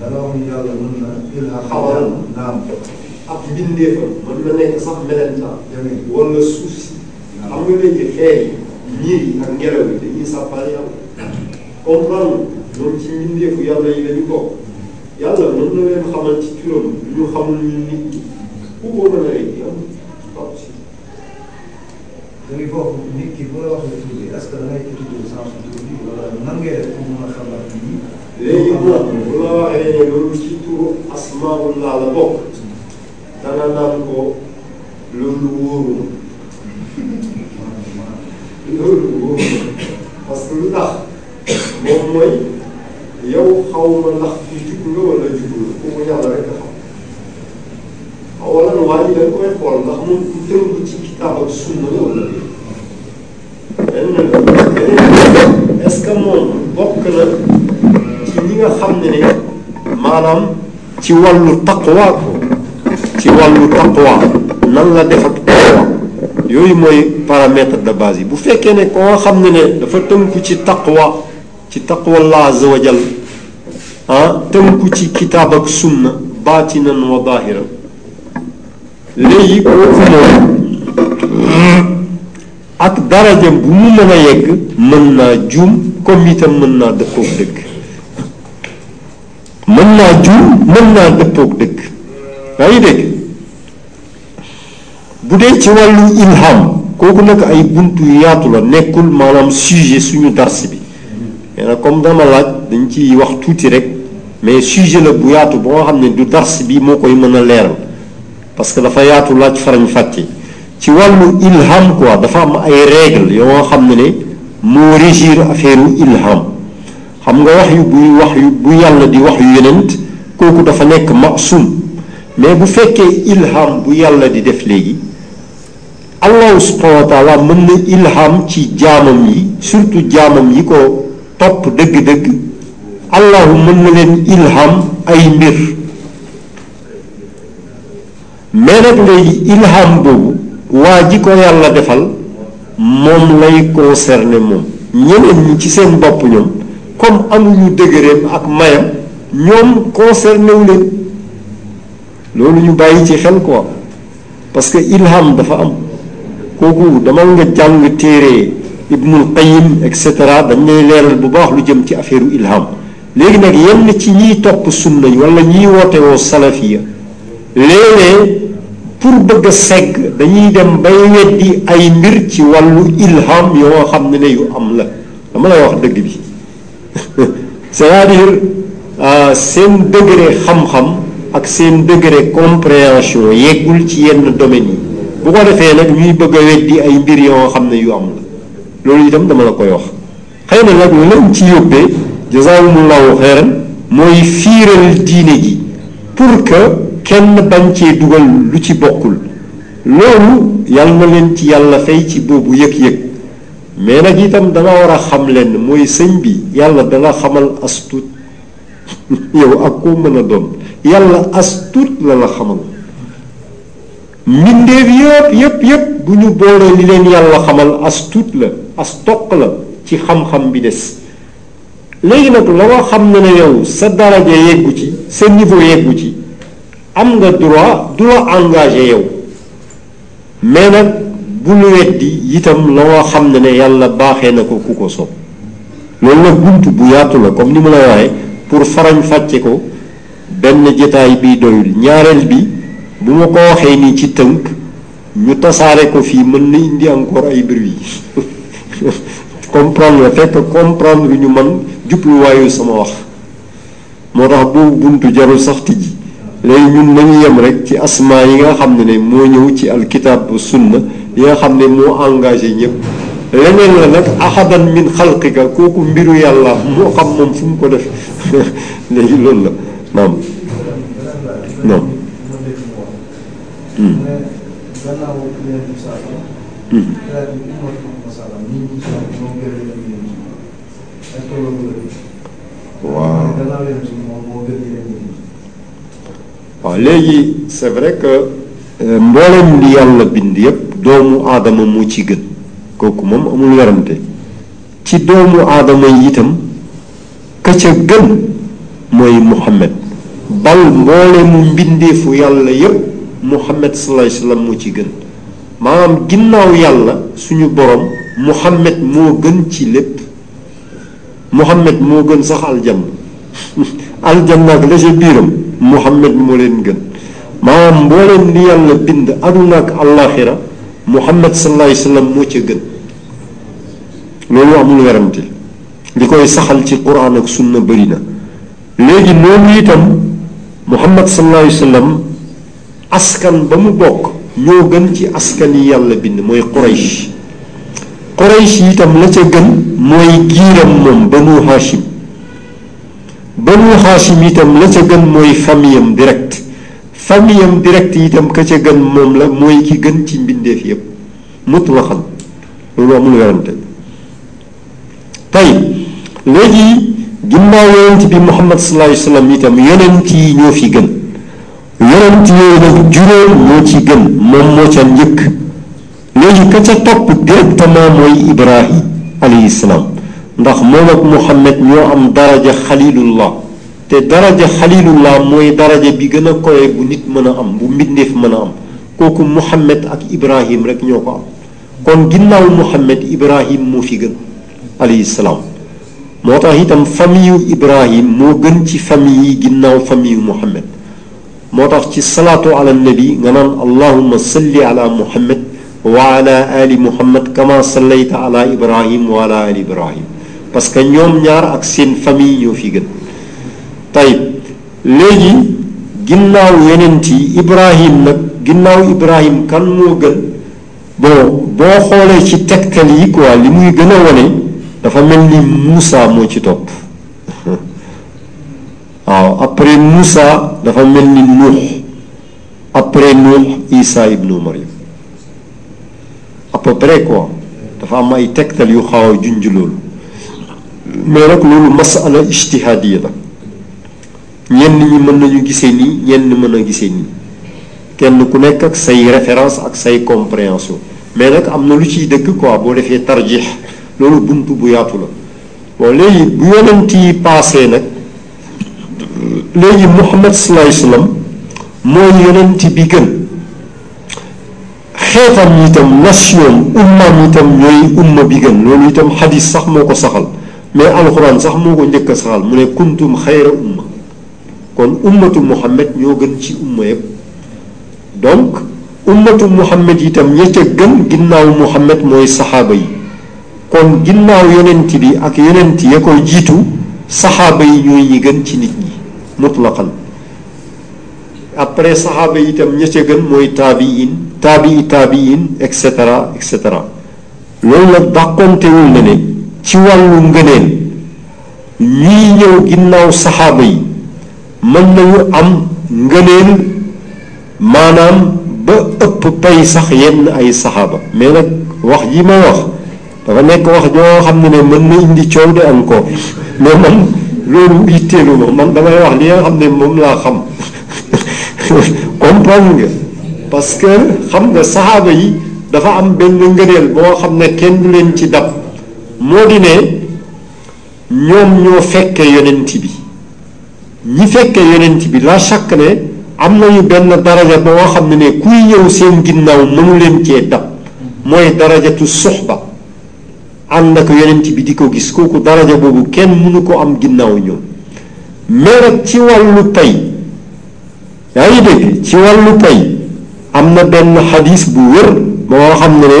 dana wax ni yàlla mën na ilham xamal naam ab bindeefam mën na nekk sax melentaan demee wala suuf si xam nga léegi xeer yi niir yi ak ngelaw yi dañuy sàbbal yàlla comprendre ñoom ci mbindeefu yàlla yi lañu bokk yàlla mën na leen xamal ci turam lu ñu xamul ñu nit ñi ku ko mën a rek yàlla léegi foofu nit ki bu la wax ne tuddee est-ce que da ngay étudier sens du tur bi wala nan ngay def pour mën a xamal lii. léegi moom bu la waxee ne loolu ci turu asmaullah la bokk danga naan ko loolu wóoruma loolu wóoruma parce que lu tax moom mooy yow xaw ma ndax fii jub nga wala jubul la ku mu yàlla rek nga xam wala nu waa ji dañ koy xool ndax moom du tënku ci kitaab ak sunna la wala déet benn beneen est-ce que moom bokk na ci ñi nga xam ne ne maanaam ci wàllu taqwa ci wàllu taqwa lan la def ak taqwa yooyu mooy paramètre de base yi bu fekkee ne koo xam ne ne dafa tënku ci taqwa ci taqwa Allah azza wa jal ah tënku ci kitaab ak sunna baatinan wa daahiran léegi kooku moom ak daraja bu mu mën a yegg mën naa juum comme itam mën naa dëppoog dëgg mën naa juum mën naa dëppoog dëgg yaa ngi dégg bu dee ci wàllu ilham kooku nag ay buntu yu yaatu la nekkul maanaam sujet suñu dars bi mais nag comme dama laaj dañ ciy wax tuuti rek mais sujet la bu yaatu ba nga xam ne du dars bi moo koy mën a leeral parce que dafa yaatu laaj farañ fàcce ci wàllu ilham quoi dafa am ay règle yoo nga xam ne ne moo régir affaire ilham xam nga wax yu buy wax yu bu yàlla di wax yu yenent kooku dafa nekk masum mais bu fekkee ilham bu yàlla di def léegi allahu subhanahu wa taala mën na ilham ci jaamam yi surtout jaamam yi ko topp dëgg-dëgg allahu mën na leen ilham ay mbir mais nag léegi ilham boobu waa ji ko yàlla defal moom lay concerné moom ñeneen ñi ci seen bopp ñoom comme amuñu dëgëreem ak mayam ñoom concerné wu leen loolu ñu bàyyi ci xel quoi parce que ilham dafa am kooku dama nga jàng téere ibnul qayim et cetera dañ lay leeral bu baax lu jëm ci affaire ilham léegi nag yenn ci ñiy topp sunna yi wala ñiy woote woo salafiya léeg-léeg pour bëgg a segg dañuy dem bay weddi ay mbir ci wàllu ilham yoo xam ne ne yu am la dama lay wax dëgg bi c'est-à-dire seen degré xam-xam ak seen degré compréhension yeggul ci yenn domaines yi bu ko defee nag ñuy bëgg a weddi ay mbir yoo xam ne yu am la loolu itam dama la koy wax xëy na nag lu leen ci yóbbee jazaahumullahu xeyran mooy fiiral diine ji pour que kenn bañ cee dugal lu ci bokkul loolu yàlla na leen ci yàlla fay ci boobu yëg-yëg mais nag itam danga war a xam leen mooy sëñ bi yàlla dala xamal astut yow ak koo mën a doon yàlla astut la la xamal mbindeef yépp yépp yépp bu ñu boole li leen yàlla xamal as tuut la as toq la ci xam-xam bi des léegi nag la nga xam ne ne yow sa daraja yeggu ci sa niveau yeggu ci am nga droit du la engagé yow mais nag bu lu weddi itam la nga xam ne ne yàlla baaxee na ko ku ko soob loolu nag bunt bu yaatu la comme ni ma la waxee pour farañ fàcce ko benn jataay bi doyul ñaareel bi bu ma ko waxee nii ci tënk ñu tasaare ko fii mën na indi encore ay bruit comprendre la fekk comprendre ñu man jubluwaayu sama wax moo tax bu buntu jarul sax tijji léegi ñun nañu yem rek ci asmaa yi nga xam ne ne moo ñëw ci alkitab bu sunna yi nga xam ne moo engagé ñëpp leneen la nag ahadan min xalqika kooku mbiru yàlla moo xam moom fu mu ko def léegi loolu la naam naam waaw waaw léegi c'est vrai que mboolem li yàlla bind yépp doomu aadama moo ci gën kooku moom amul werante ci doomu aadama yi itam ka ca gën mooy muhammad bal mboole mu mbindeefu yàlla yépp muhammad sallallahu alayhi wasallam moo ci gën maanaam ginnaaw yàlla suñu borom muhammad moo gën ci lépp muhammad moo gën sax aljanna aljanna ak la ca biiram muhammad moo leen gën maanaam mbooleem li yàlla bind aduna ak àllaaxira muhammad sallallahu alayhi wasallam moo ca gën loolu amul werante li koy saxal ci quran ak sunna bëri na léegi noonu itam muhammad sallallahu alayhi wa sallam askan ba mu bokk ñoo gën ci askan yi yàlla bind mooy quraysh quraysh yi itam la ca gën mooy giiram moom banu hashim banu hashim itam la ca gën mooy famiyam direct famiyam direct itam ka ca gën moom la mooy ki gën ci mbindeef yépp mutlaqan loolu amul werante tey léegi ginnaaw yonent bi Muhammad sallallahu alayhi wa sallam itam yonent yi ñoo fi gën yonent yooyu nag juróom moo ci gën moom moo ca njëkk léegi ka ca topp directement mooy Ibrahim alayhi salaam ndax moom ak Muhammad ñoo am daraja xalilullah te daraja xalilullah mooy daraja bi gën a kowe bu nit mën a am bu mbindeef mën a am kooku Muhammad ak Ibrahim rek ñoo ko am kon ginnaaw Muhammad Ibrahim moo fi gën alayhi salaam moo tax itam famiyu Ibrahim moo gën ci famille yi ginnaaw famiyu Muhammad moo tax ci salaatu ala nabi nga naan allahumma salli ala Muhammad wa ala ali Muhammad kama sallayta ala Ibrahim wa ala ali Ibrahim parce que ñoom ñaar ak seen famille ñoo fi gën tayib léegi ginnaaw yeneen yi Ibrahim nag ginnaaw Ibrahim kan moo gën bon boo xoolee ci tegtal yi quoi li muy gën a wone dafa mel ni Moussa moo ci topp waaw après Moussa dafa mel ni Nuux après Nuux Isa ibnu Maryam à peu près quoi dafa am ay tegtal yu xaw a junj loolu mais nag loolu masala ijtihaadiya la ñenn ñi mën nañu gisee nii ñenn mën a gisee nii kenn ku nekk ak say référence ak say compréhension mais nag am na lu ciy dëgg quoi boo defee tarjix loolu bunt bu yaatu la bon léegi bu yonent yi paasee nag léegi Muhammad sallallahu alayhi wa sallam mooy yonent bi gën xeetam yi itam nation ummaam itam ñooy umma bi gën loolu itam xadis sax moo ko saxal mais alxuraan sax moo ko njëkk a saxal mu ne kuntum xayra umma kon ummatu muhammad ñoo gën ci umma yëpp donc ummatu muhammad itam ña ca gën ginnaaw muhammad mooy saxaaba yi kon ginnaaw yonent bi ak yonent ya koy jiitu saxaaba yi ñooy ñi gën ci nit ñi mutlaqan après saxaaba yi itam ña ca gën mooy taabiin taabii taabiin et cetera et cetera loolu nag dàqontewul ne ne ci wàllu ngëneel ñii ñëw ginnaaw saxaaba yi mën nañu am ngëneel maanaam ba ëpp pay sax yenn ay saxaaba mais nag wax ji ma wax dafa nekk wax joo xam ne ne mën na indi coow de am ko mais man loolu yitteelu ma man damay wax li nga xam ne moom laa xam comprendre nga parce que xam nga saxaaba yi dafa am benn ngëneel boo xam ne kenn du leen ci dab moo di ne ñoom ñoo fekke yonent bi ñi fekke yonent bi la shakk ne am nañu benn daraja ba nga xam ne ne kuy ñëw seen ginnaaw mënu leen cee dab mooy darajatu suxba ànd ak yonent bi di ko gis kooku daraja boobu kenn mënu ko am ginnaaw ñoom mais nag ci wàllu pay yaa ngi dégg ci wàllu pay am na benn xadis bu wér ba nga xam ne ne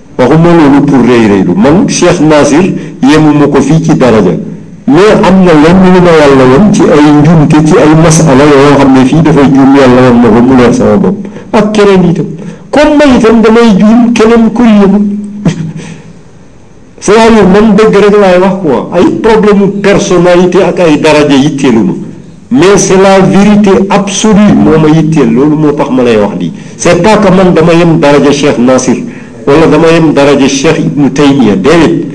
waxuma loolu pour rëy rëylu man Cheikh Nasir yemuma ko fii ci daraja mais am na lenn lu ma yàlla woon ci ay njuumte ci ay masala yoo xam ne fii dafay juum yàlla woon na ko mu leer sama bopp ak keneen itam comme man itam damay juum keneen ku yëngu c'est-à-dire man dëgg rek laay wax quoi ay problème personnalité ak ay daraja yitteelu ma mais c'est la vérité absolue moo ma yitteel loolu moo tax ma lay wax lii c'est pas que man dama yem daraja Cheikh Nasir wala dama yem daraja Cheikh Ibnu Taymiya déedéet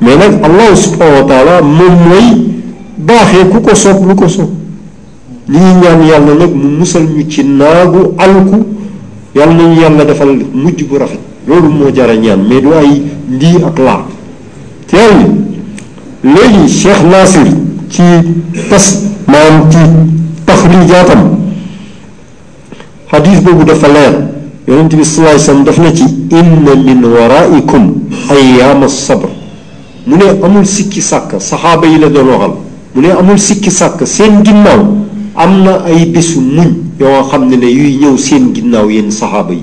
mais nag Allah subhanahu wa taala moom mooy baaxee ku ko soob lu ko soob li ñuy ñaan yàlla nag mu musal ñu ci naagu alku yàlla nañu yàlla defal mujj bu rafet loolu moo jara ñaan mais du ay lii ak laa teew ni léegi Cheikh Nasir ci tas maanaam ci taxrijaatam xadis boobu dafa leer yonent bi sallallahu alayhi wasallam daf na ci inna min waraikum ayyaama sabr mu ne amul sikki sàkk saxaaba yi la doon waxal mu ne amul sikki sàkk seen ginnaaw am na ay bésu muñ yoo xam ne ne yuy ñëw seen ginnaaw yéen saxaaba yi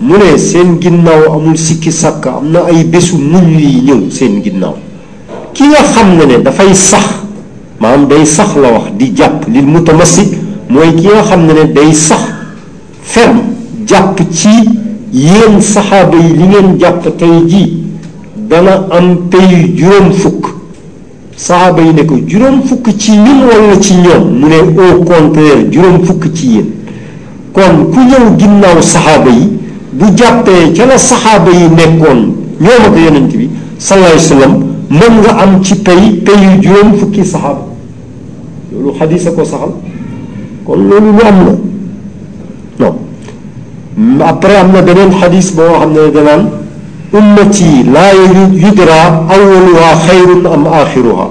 mu ne seen ginnaaw amul sikki sàkk am na ay bésu muñ yi ñëw seen ginnaaw ki nga xam ne ne dafay sax maanaam day sax la wax di jàpp lil mutamassik mooy ki nga xam ne ne day sax ferme jàpp ci yéen saxaaba yi li ngeen jàpp tey jii dana am peyu juróom fukk saxaaba yi ne ko juróom fukk ci ñun walla ci ñoom mu ne au contraire juróom fukk ci yéen kon ku ñëw ginnaaw saxaaba yi bu jàppee ca la saxaaba yi nekkoon ñoom ak yonent bi sallallahu alayhi wa sallam mën nga am ci pay payu juróom fukki saxaaba loolu xadiis a ko saxal kon loolu lu am la non après am na beneen xadis boo xam ne danaan ummati laa yudra awaluha xayrun am axiruha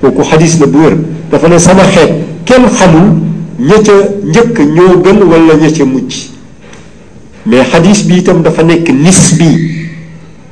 kooku xadis la bu wér dafa ne sama xeet kenn xamul ña ca njëkk ñoo gën wala ña ca mujj mais xadis bi itam dafa nekk nis bi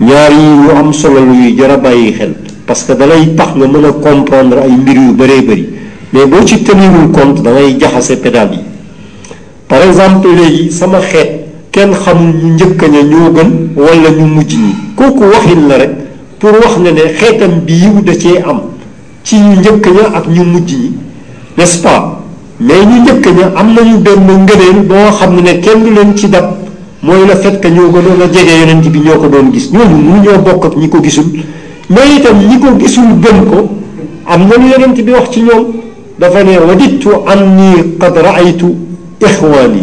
ñaar yi yu am solo la yu jar a bàyyi xel parce que dalay tax nga mën a comprendre ay mbir yu bëree bëri mais boo ci tenirul compte da ngay jaxase pédale yi par exemple léegi sama xeet kenn xamul ñu njëkk ña ñoo gën wala ñu mujj ñi kooku waxin la rek pour wax ne ne xeetam bi yiw da cee am ci ñu njëkk ña ak ñu mujj ñi n'est-ce pas mais ñu njëkk ña am nañu benn ngëneel boo xam ne ne kenn du leen ci dab mooy la fait que ñoo ko doon a jege yonent bi ñoo ko doon gis ñooñu mënu ñoo bokk ak ñi ko gisul mais itam ñi ko gisul gëm ko am na lu yonent bi wax ci ñoom dafa ne waditu anni qad raaytu ixwaani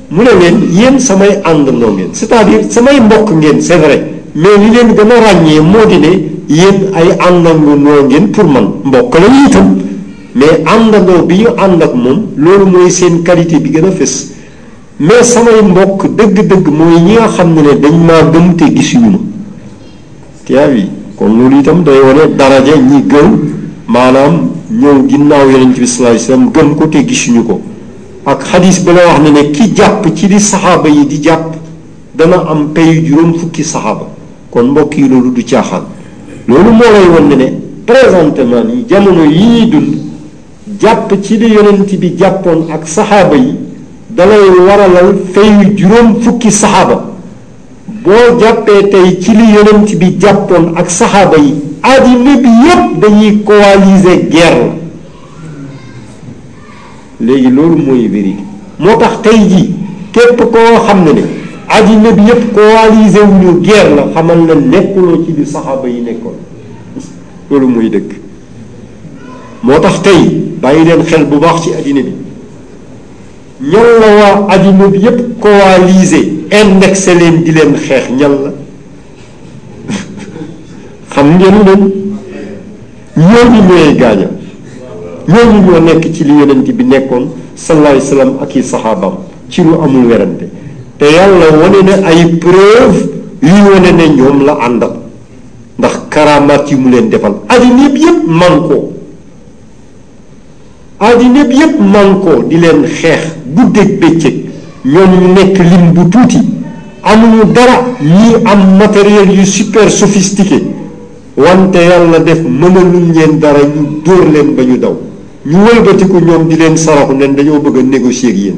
mu ne leen yéen samay àndandoo ngeen c'est-à-dire samay mbokk ngeen c'est vrai mais li leen gën a ràññee moo di ne yéen ay àndandoo ngeen pour man mbokk la ñu itam mais àndandoo bi ñu ànd ak moom loolu mooy seen qualité bi gën a fës mais samay mbokk dëgg-dëgg mooy ñi nga xam ne ne dañ maa gëm te gisuñu ma tiyaab yi kon loolu itam day wane daraja ñi gëm maanaam ñëw ginnaaw yonent bi sallallahu alayhi wasallam gëm ko te gisuñu ko ak xadis bi la wax ne ne ki jàpp ci li saxaaba yi di jàpp dana am payu juróom fukki saxaaba kon mbokk yi loolu du caaxaan loolu moo lay wan ne ne présentement nii jamono yi ñuy dund jàpp ci li yonent bi jàppoon ak saxaaba yi dalay waralal fayu juróom fukki saxaaba boo jàppee tey ci li yonent bi jàppoon ak saxaaba yi àddina bi yépp dañuy coaliser guerre la léegi loolu mooy vérité moo tax tey jii képp koo xam ne ne àddina bi yépp coaliser wu ñu guerre la xamal na nekkuloo ci li saxaaba yi nekkoon loolu mooy dëgg moo tax tey bàyyi leen xel bu baax ci àddina bi ñan la waa adduna bi yépp coalisé indexé leen di leen xeex ñan la xam ngeen leen ñooñu ñooy gaaña ñooñu ñoo nekk ci li yonent bi nekkoon sallallahu alayhi wa sallam ak i saxaabaam ci lu amul werante te yàlla wane na ay preuve yu wane ne ñoom la àndal ndax karamaat yi mu leen defal addina bi yépp man ko àddina bi yépp mànkoo di leen xeex guddeeg bëccëg ñoom ñu nekk lim bu tuuti amuñu dara ñii am matériel yu super sophistiqué wante yàlla def mënaluñ leen dara ñu dóor leen ba ñu daw ñu wëlbatiku ñoom di leen saraxu leen dañoo bëgg a négocier ak yéen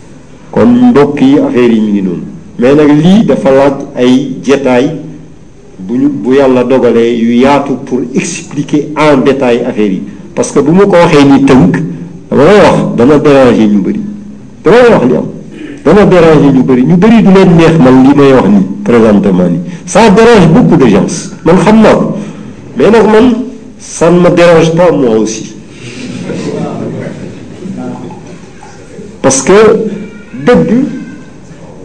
kon mbokk yi affaire yi ñu ngi noonu mais nag lii dafa laaj ay jetaay bu ñu bu yàlla dogalee yu yaatu pour expliquer en détail affaire yi parce que bu ma ko waxee nii tënk dama lay wax dana déranger ñu bëri dama lay wax li am dana déranger ñu bëri ñu bëri du leen neex man li may wax nii présentement nii ça dérange beaucoup de gens man xam naa ko mais nag man ça ne me dérange pas moi aussi parce que dëgg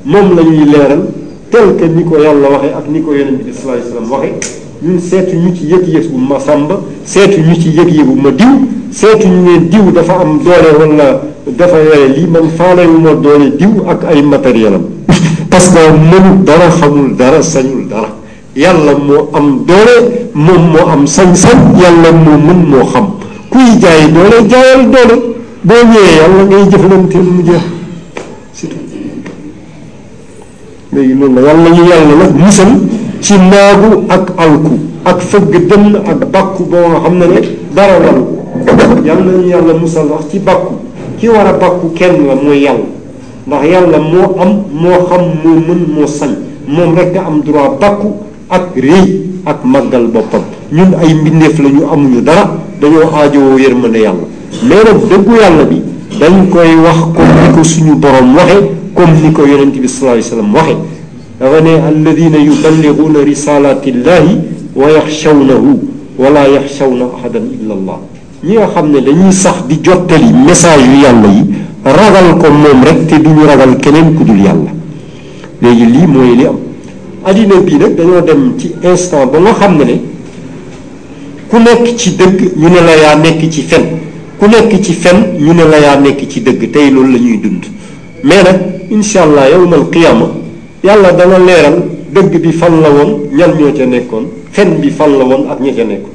moom la ñuy leeral tel que ni ko yàlla waxee ak ni ko yonent bi sallallahu alayhi wasallam waxee ñun seetu ñu ci yëg-yëg bu ma sàmba seetu ñu ci yëg-yëg bu ma diw seetu ñu ne diw dafa am doole wala dafa yore lii man faalewu ma doole diw ak ay matériel am parce que mënul dara xamul dara sañul dara yàlla moo am doole moom moo am sañ-sañ yàlla moo mën moo xam kuy jaay doole jaayal doole boo ñëwee yàlla ngay jëflanteel mu jeex surtout léegi loolu la yàlla ñu yàlla nag musal ci naagu ak alku ak fëgg dënn ak bàkku boo nga xam ne ne dara waru yàlla ñu yàlla musal wax ci bàkku ki war a bàkku kenn la mooy yàlla ndax yàlla moo am moo xam moo mën moo sañ moom rekk a am droit bàkku ak rëy ak màggal boppam ñun ay mbindeef la ñu amuñu dara dañoo aajowoo yërmande yàlla mais nag dëggu yàlla bi dañ koy wax comme ni ko suñu borom waxe comme ni ko yonent bi sallallahu alayhi wasallam waxe dafa ne alladina yuballighuuna risalati llahi wa yaxshawnahu wala yaxshawna ahadan illa allah ñi nga xam ne dañuy sax di jottali message yu yàlla yi ragal ko moom rek te duñu ragal keneen ku dul yàlla léegi lii mooy li am addina bii nag dañoo dem ci instant ba nga xam ne ne ku nekk ci dëgg ñu ne la yaa nekk ci fen ku nekk ci fen ñu ne la yaa nekk ci dëgg tey loolu la ñuy dund mais nag incha allah yawmal qiyaama yàlla dana leeral dëgg bi fan la woon ñan ñoo ca nekkoon fen bi fan la woon ak ña ca nekkoon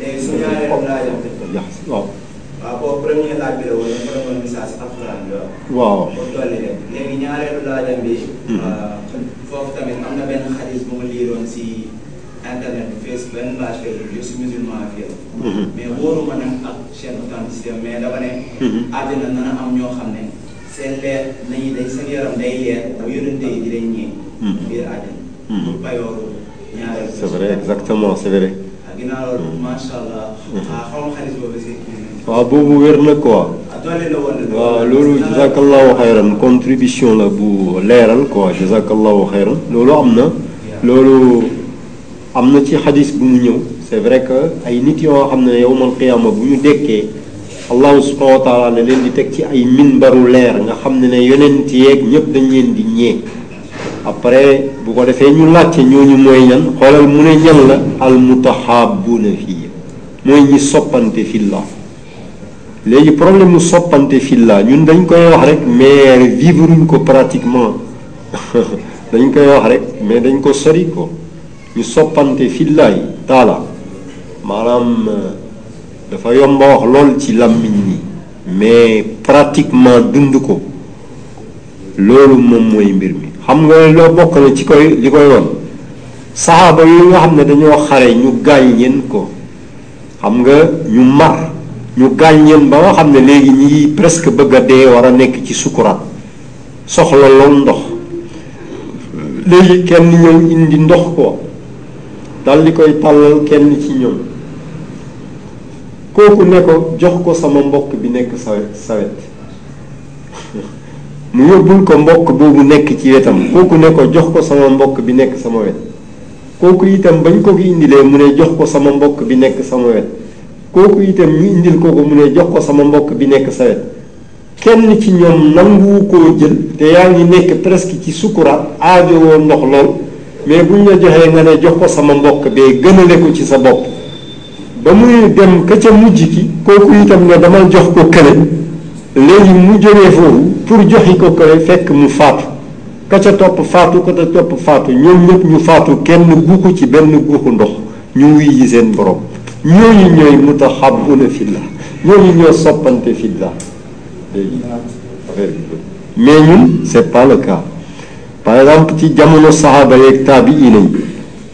léegi su ñaareelu laajam bi. jaxase waaw. waaw boobu premier laaj bi la woon dafa doon message si alxuraan bi waaw. waaw. ba dolli rek léegi ñaareelu laajam bi. foofu tamit am na benn xadis bu ma liiroon si internet bi fees benn page Facebook bi si musulman fi mais wóoruma nag ak chaîne authenticité mais dama ne. àddina nana am ñoo xam ne seen leer nañu day seen yaram day leer ak yonente yi di leen ñee. biir àddina. pour payooru c'est vrai exactement c'est vrai. waaw boobu wér na quoi. waaw loolu jazakallahu xayran contribution la bu leeral quoi jazakallahu xayran loolu am na. loolu am na ci xadis bu mu ñëw c'est vrai que ay nit yoo xam ne yowmal qiyaama bu ñu dekkee allahu subhanahu wa taala ne leen di teg ci ay minbaru leer nga xam ne ne yonent yeeg ñëpp dañ leen di ñee. après bu ko defee ñu laajte ñooñu mooy ñan xoolal mu ne ñan la al mutahaabuna fii mooy ñi soppante fillah léegi problème mu soppante fillah ñun dañ koy wax rek mais vivre ñu ko pratiquement dañ koy wax rek mais dañ ko sori ko ñu soppante fillah yi taala maanaam dafa yomb a wax lool ci làmmiñ ni mais pratiquement dund ko loolu moom mooy mbir mi xam nga loo bokk na ci koy li koy woon saxaaba yi nga xam ne dañoo xare ñu gaañ leen ko xam nga ñu mar ñu gaañ leen ba nga xam ne léegi ñi ngi presque bëgg a dee war a nekk ci sukuraat soxla lool ndox léegi kenn ñëw indi ndox ko dal di koy tàllal kenn ci ñoom kooku ne ko jox ko sama mbokk bi nekk sa sa wet mu yóbbul ko mbokk boobu nekk ci wetam kooku ne ko jox ko sama mbokk bi nekk sama wet kooku itam bañ ko ko indilee mu ne jox ko sama mbokk bi nekk sama wet kooku itam ñu indil ko ko mu ne jox ko sama mbokk bi nekk sa wet kenn ci ñoom nanguwu koo jël te yaa ngi nekk presque ci sukuraat aajowoo ndox lool mais buñ la joxee nga ne jox ko sama mbokk bee gënale ko ci sa bopp ba muy dem ka ca mujj ki kooku itam ne damal jox ko kële léegi mu jógee foofu pour joxi ko kële fekk mu faatu ka ca topp faatu ka ca topp faatu ñoom ñëpp ñu faatu kenn guuxu ci benn guuxu ndox ñu wuy yi seen borom ñooñu ñooy mutahabbuna fillah ñooñu ñoo soppante fillah léegi affaire bi mais ñun c'est pas le cas par exemple ci jamono saxaaba yeeg taabi ina yi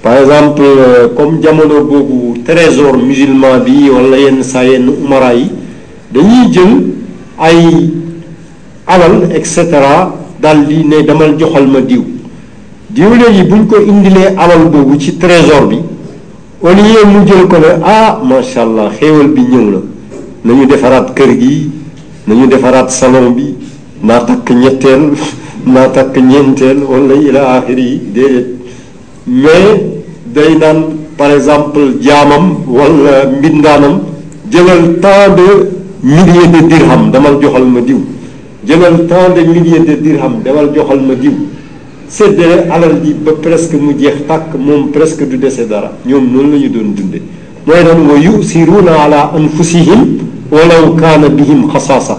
par exemple euh, comme jamono boobu trésor musulman bi wala yenn saa yenn umara yi dañuy jël ay alal et cetera daal di ne demal joxal ma diw diw léegi buñ ko indilee alal boobu ci trésor bi au lieu mu jël ko ne ah macha allah xéewal bi ñëw na nañu defaraat kër gi nañu defaraat salon bi naa takk ñetteel naa takk ñeenteel wala ila axiri yi déedéet mais day naan par exemple jaamam wala mbindaanam jëlal tant de milliers de dirham demal joxal ma diw jëlal tant de milliers de dirham demal joxal ma diw séddale alal ji ba presque mu jeex tàkk moom presque du dese dara ñoom noonu la ñu doon dunde mooy lan wa yusiruuna ala anfusihim walaw kaana bihim xasaasa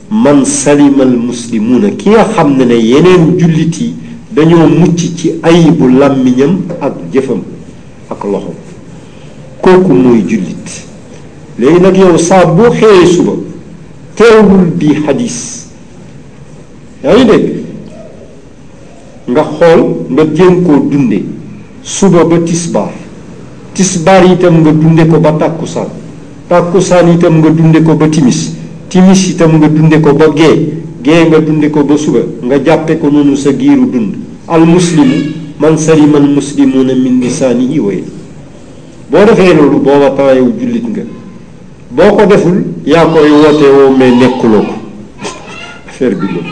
man salimal muslimuuna ki nga xam ne ne yeneen jullit yi dañoo mucc ci ayibu làmmiñam ak jëfam ak loxo kooku mooy jullit léegi nag yow saa boo xëyee suba teewul bii xadis yaa ngi dégg nga xool nga jéem koo dunde suba ba tisbaar tisbaar itam nga dunde ko ba tàkkusaan tàkkusaan itam nga dunde ko ba timis timis itam nga dunde ko ba gee gee nga dunde ko ba suba nga jàppe ko noonu sa giiru dund al muslimu man salima al muslimuuna min lisaanihi wa yadihi boo defee loolu booba temps yow jullit nga boo ko deful yaa koy woote woo mais nekkuloo ko affaire bi loolu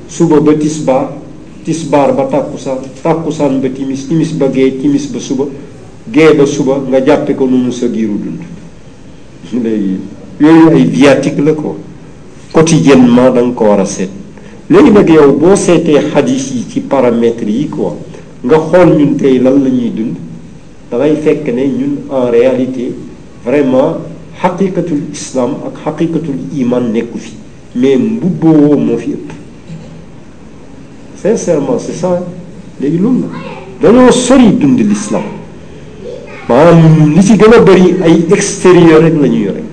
suba ba tisbaar tisbaar ba tàkkusaan tàkkusaan ba timis timis ba gee timis ba suba gee ba suba nga jàppe ko noonu sa giiru dund léegi yooyu ay viatique la ko quotidiennement da nga ko war a seet léegi nag yow boo seetee xadis yi ci paramètres yi quoi nga xool ñun tey lan la ñuy dund dangay fekk ne ñun en réalité vraiment xaqiqatul islam ak xaqiqatul iman nekku fi mais mbubboo moo fi ëpp sincèrement c'est ça léegi loolu la dañoo sori dund l'islam maanaam li ci gën a bëri ay extérieur rek la ñu yore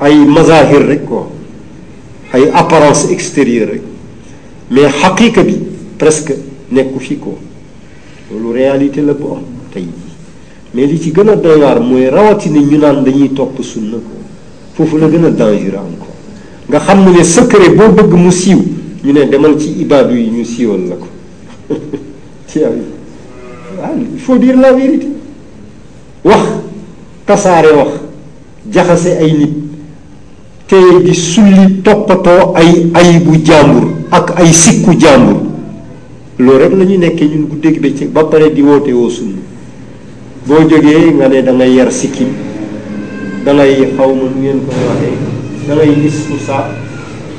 ay mazahir rek quoi ay apparence extérieure rek mais xaqiqa bi presque nekku fi ko loolu réalité la bu am tey mais li ci gën a doy waar mooy rawatina ñu naan dañuy topp sunna ko foofu la gën a dangereux encore nga xam ne ne secret boo bëgg mu siiw ñu ne demal ci ibaadu yi ñu siiwal la ko ci ay waaw il faut dire la vérité wax tasaare wax jaxase ay nit te di sulli toppatoo ay ayibu jàmbur ak ay sikku jàmbur loolu rek la ñu nekkee ñun guddeeg bëccëg ba pare di woote woo sunna boo jógee nga ne da ngay yar sikkim da ngay xaw ma nu ngeen koy waxee da ngay lis fu saa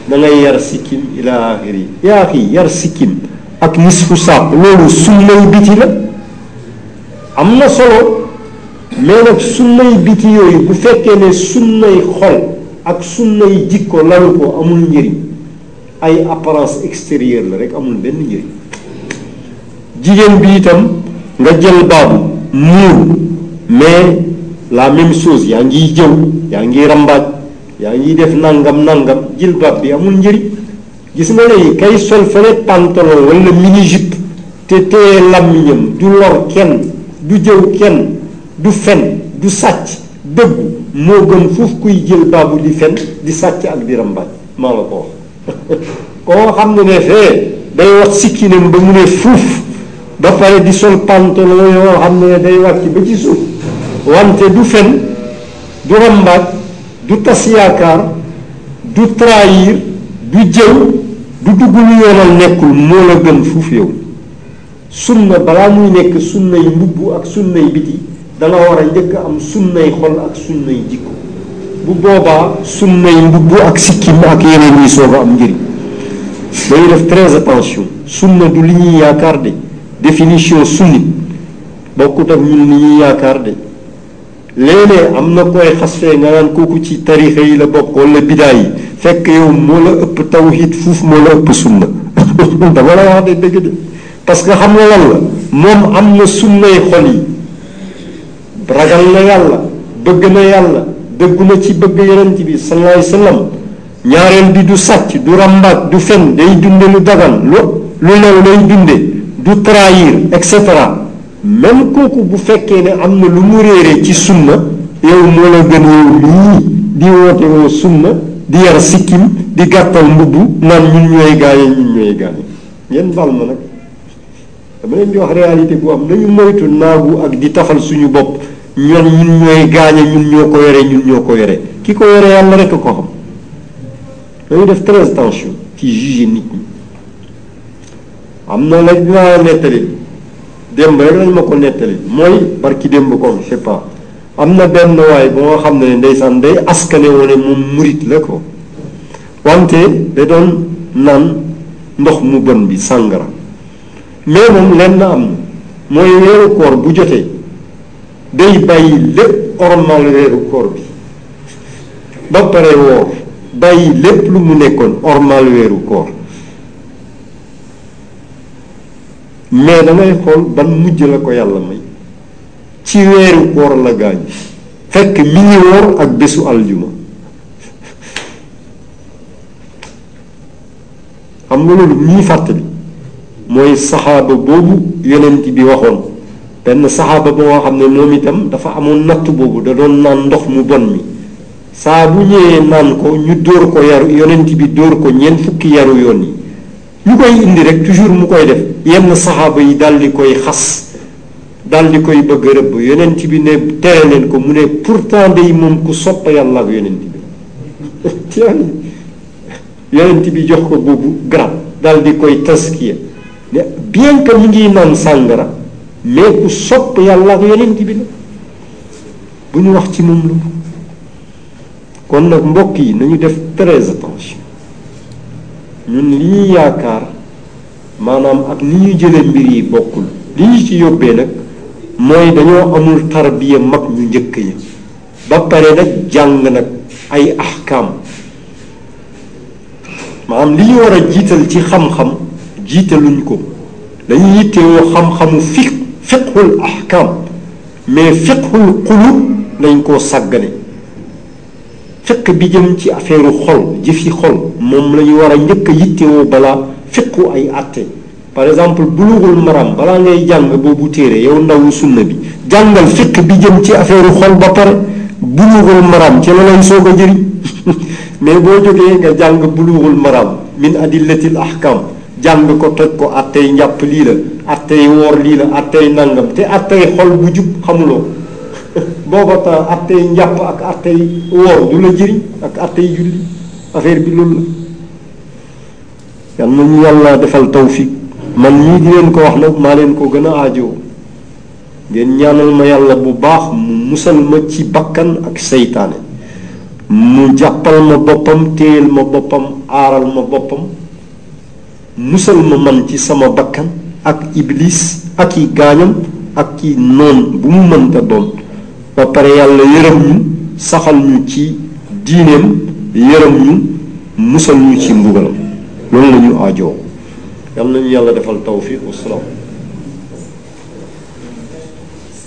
da ngay yar sikkim ila axiri yaa axi yar sikkim ak lis fu saa loolu sunnay biti la am na solo mais nag sunnay biti yooyu bu fekkee ne sunnay xol ak sunnay jikko lalu ko amul njëriñ ay apparence extérieure la rek amul benn njëriñ jigéen bi itam nga jël baabu muur mais la même chose yaa ngiy jëw yaa ngiy rambaaj yaa ngiy def nangam nangam jël baab bi amul njëriñ gis nga léegi kay sol fële pantalon wala mini jupe te téye làmmiñam du lor kenn du jëw kenn du fen du sàcc dëggu moo gën fuuf kuy jël baabu di fen di sàcc ak di rambaaj maa la ko wax koo xam ne ne fee day wax sikkinam ba mu ne fuuf ba pare di sol pantalon yoo xam ne day wàcc ba ci suuf wante du fen du rambaaj du tas yaakaar du trahir du jëw du dugg lu yoonal nekkul moo la gën fuuf yow sunna balaa muy nekk sunnay mbubb ak sunnay biti danga war a njëkk am sunnay xol ak sunnay jikko bu boobaa sunnay mbubb ak sikkim ak yeneen yi soog a am njëriñ dañuy def très attention sunna du li ñuy yaakaar de définition sunni bokkut ak ñun li ñuy yaakaar de léeg-léeg am na koy xas fee nga naan kooku ci tarixa yi la bokk wala bidaa yi fekk yow moo la ëpp tawhid fuuf moo la ëpp sunna dama la wax de dëgg de parce que xam nga lan la moom am na sunnay xol yi ragal na yàlla bëgg na yàlla dëggu na ci bëgg yonent bi sallallahu alayhi wasallam ñaareel bi du sàcc du rambaat du fen day dunde lu dagan lu lu lew lay dunde du trahir et cetera même kooku bu fekkee ne am na lu mu réere ci sunna yow moo la gën yow lii di woote woo sunna di yar sikkim di gàttal mbubb naan ñun ñooy gaañe ñun ñooy gaañe ngeen bal ma nag dama leen di wax réalité bu am nañu moytu naagu ak di tafal suñu bopp ñoom ñun ñooy gaañe ñun ñoo ko yore ñun ñoo ko yore ki ko yore yàlla rek ko xam dañuy def très attention ci juger nit ñi am na nag dinaa nettali démb rek lañ ma ko nettali mooy barki démb kon je sais pas am na benn waay bu nga xam ne ndeysaan day askane woone moom murit la ko wante da doon naan ndox mu bon bi sàngara mais moom lenn am na mooy weeru koor bu jotee day bàyyi lépp ormal weeru koor bi ba pare woor bàyyi lépp lu mu nekkoon ormal weeru koor mais da ngay xool ban mujj la ko yàlla may ci weeru koor la gaañu fekk mi ngi woor ak bésu aljuma xam nga loolu ñuy fàttali mooy saxaaba boobu yonent bi waxoon benn saxaaba boo xam ne moom itam dafa amoon natt boobu da doon naan ndox mu bon mi saa bu ñëwee naan ko ñu dóor ko yaru yonent bi dóor ko ñeent fukki yaru yoon yi lu koy indi rek toujours mu koy def yenn saxaaba yi dal di koy xas dal di koy bëgg rëbb yonent bi ne tere leen ko mu ne pourtant day moom ku sopp yàlla ak yonent bi yonent bi jox ko boobu garab dal di koy taskiya ne bien que mu ngi naan sàngara mais ku sopp yàlla ak yonent bi la bu ñu wax ci moom lu kon nag mbokk yi nañu def très attention ñun li ñuy yaakaar maanaam ak ni ñuy jëlee mbir yi bokkul li ñu ci yóbbee nag mooy dañoo amul tarbiya mag ñu njëkk ña ba pare nag jàng nag ay ahkaam maanaam li ñu war a jiital ci xam-xam jiitaluñ ko dañuy yittewoo xam-xamu fiq fiqul ahkaam mais fiqhul qulub dañ koo sàggane fiq bi jëm ci affaire xol jëfi xol moom la ñu war a njëkk a yittewoo balaa fiqu ay atte par exemple bulughul maram balaa ngay jàng boobu téere yow ndawu sunna bi jàngal fiq bi jëm ci affaire xol ba pare bulughul maram ci la lay soog a jëriñ mais boo jógee nga jàng bulughul maram min adillatil ahkam jàng ko toj ko attey njàpp lii la attey woor lii la attey nangam te attey xol bu jub xamuloo booba temps attey njàpp ak attey woor du la jëriñ ak attey julli affaire bi loolu la yal na ñu yàlla defal tawfiq man ñii di leen ko wax nag maa leen ko gën a aajoo ngeen ñaanal ma yàlla bu baax mu musal ma ci bakkan ak seytaane mu jàppal ma boppam téyel ma boppam aaral ma boppam musal ma man ci sama bakkan ak iblis ak i gaañam ak i noon bu mu mënta doon ba pare yàlla yërëm ñu saxal ñu ci diineem yërëm ñu musal ñu ci mbugalam loolu la ñu aajoo yàlla nañu yàlla defal tawfiq wasalaam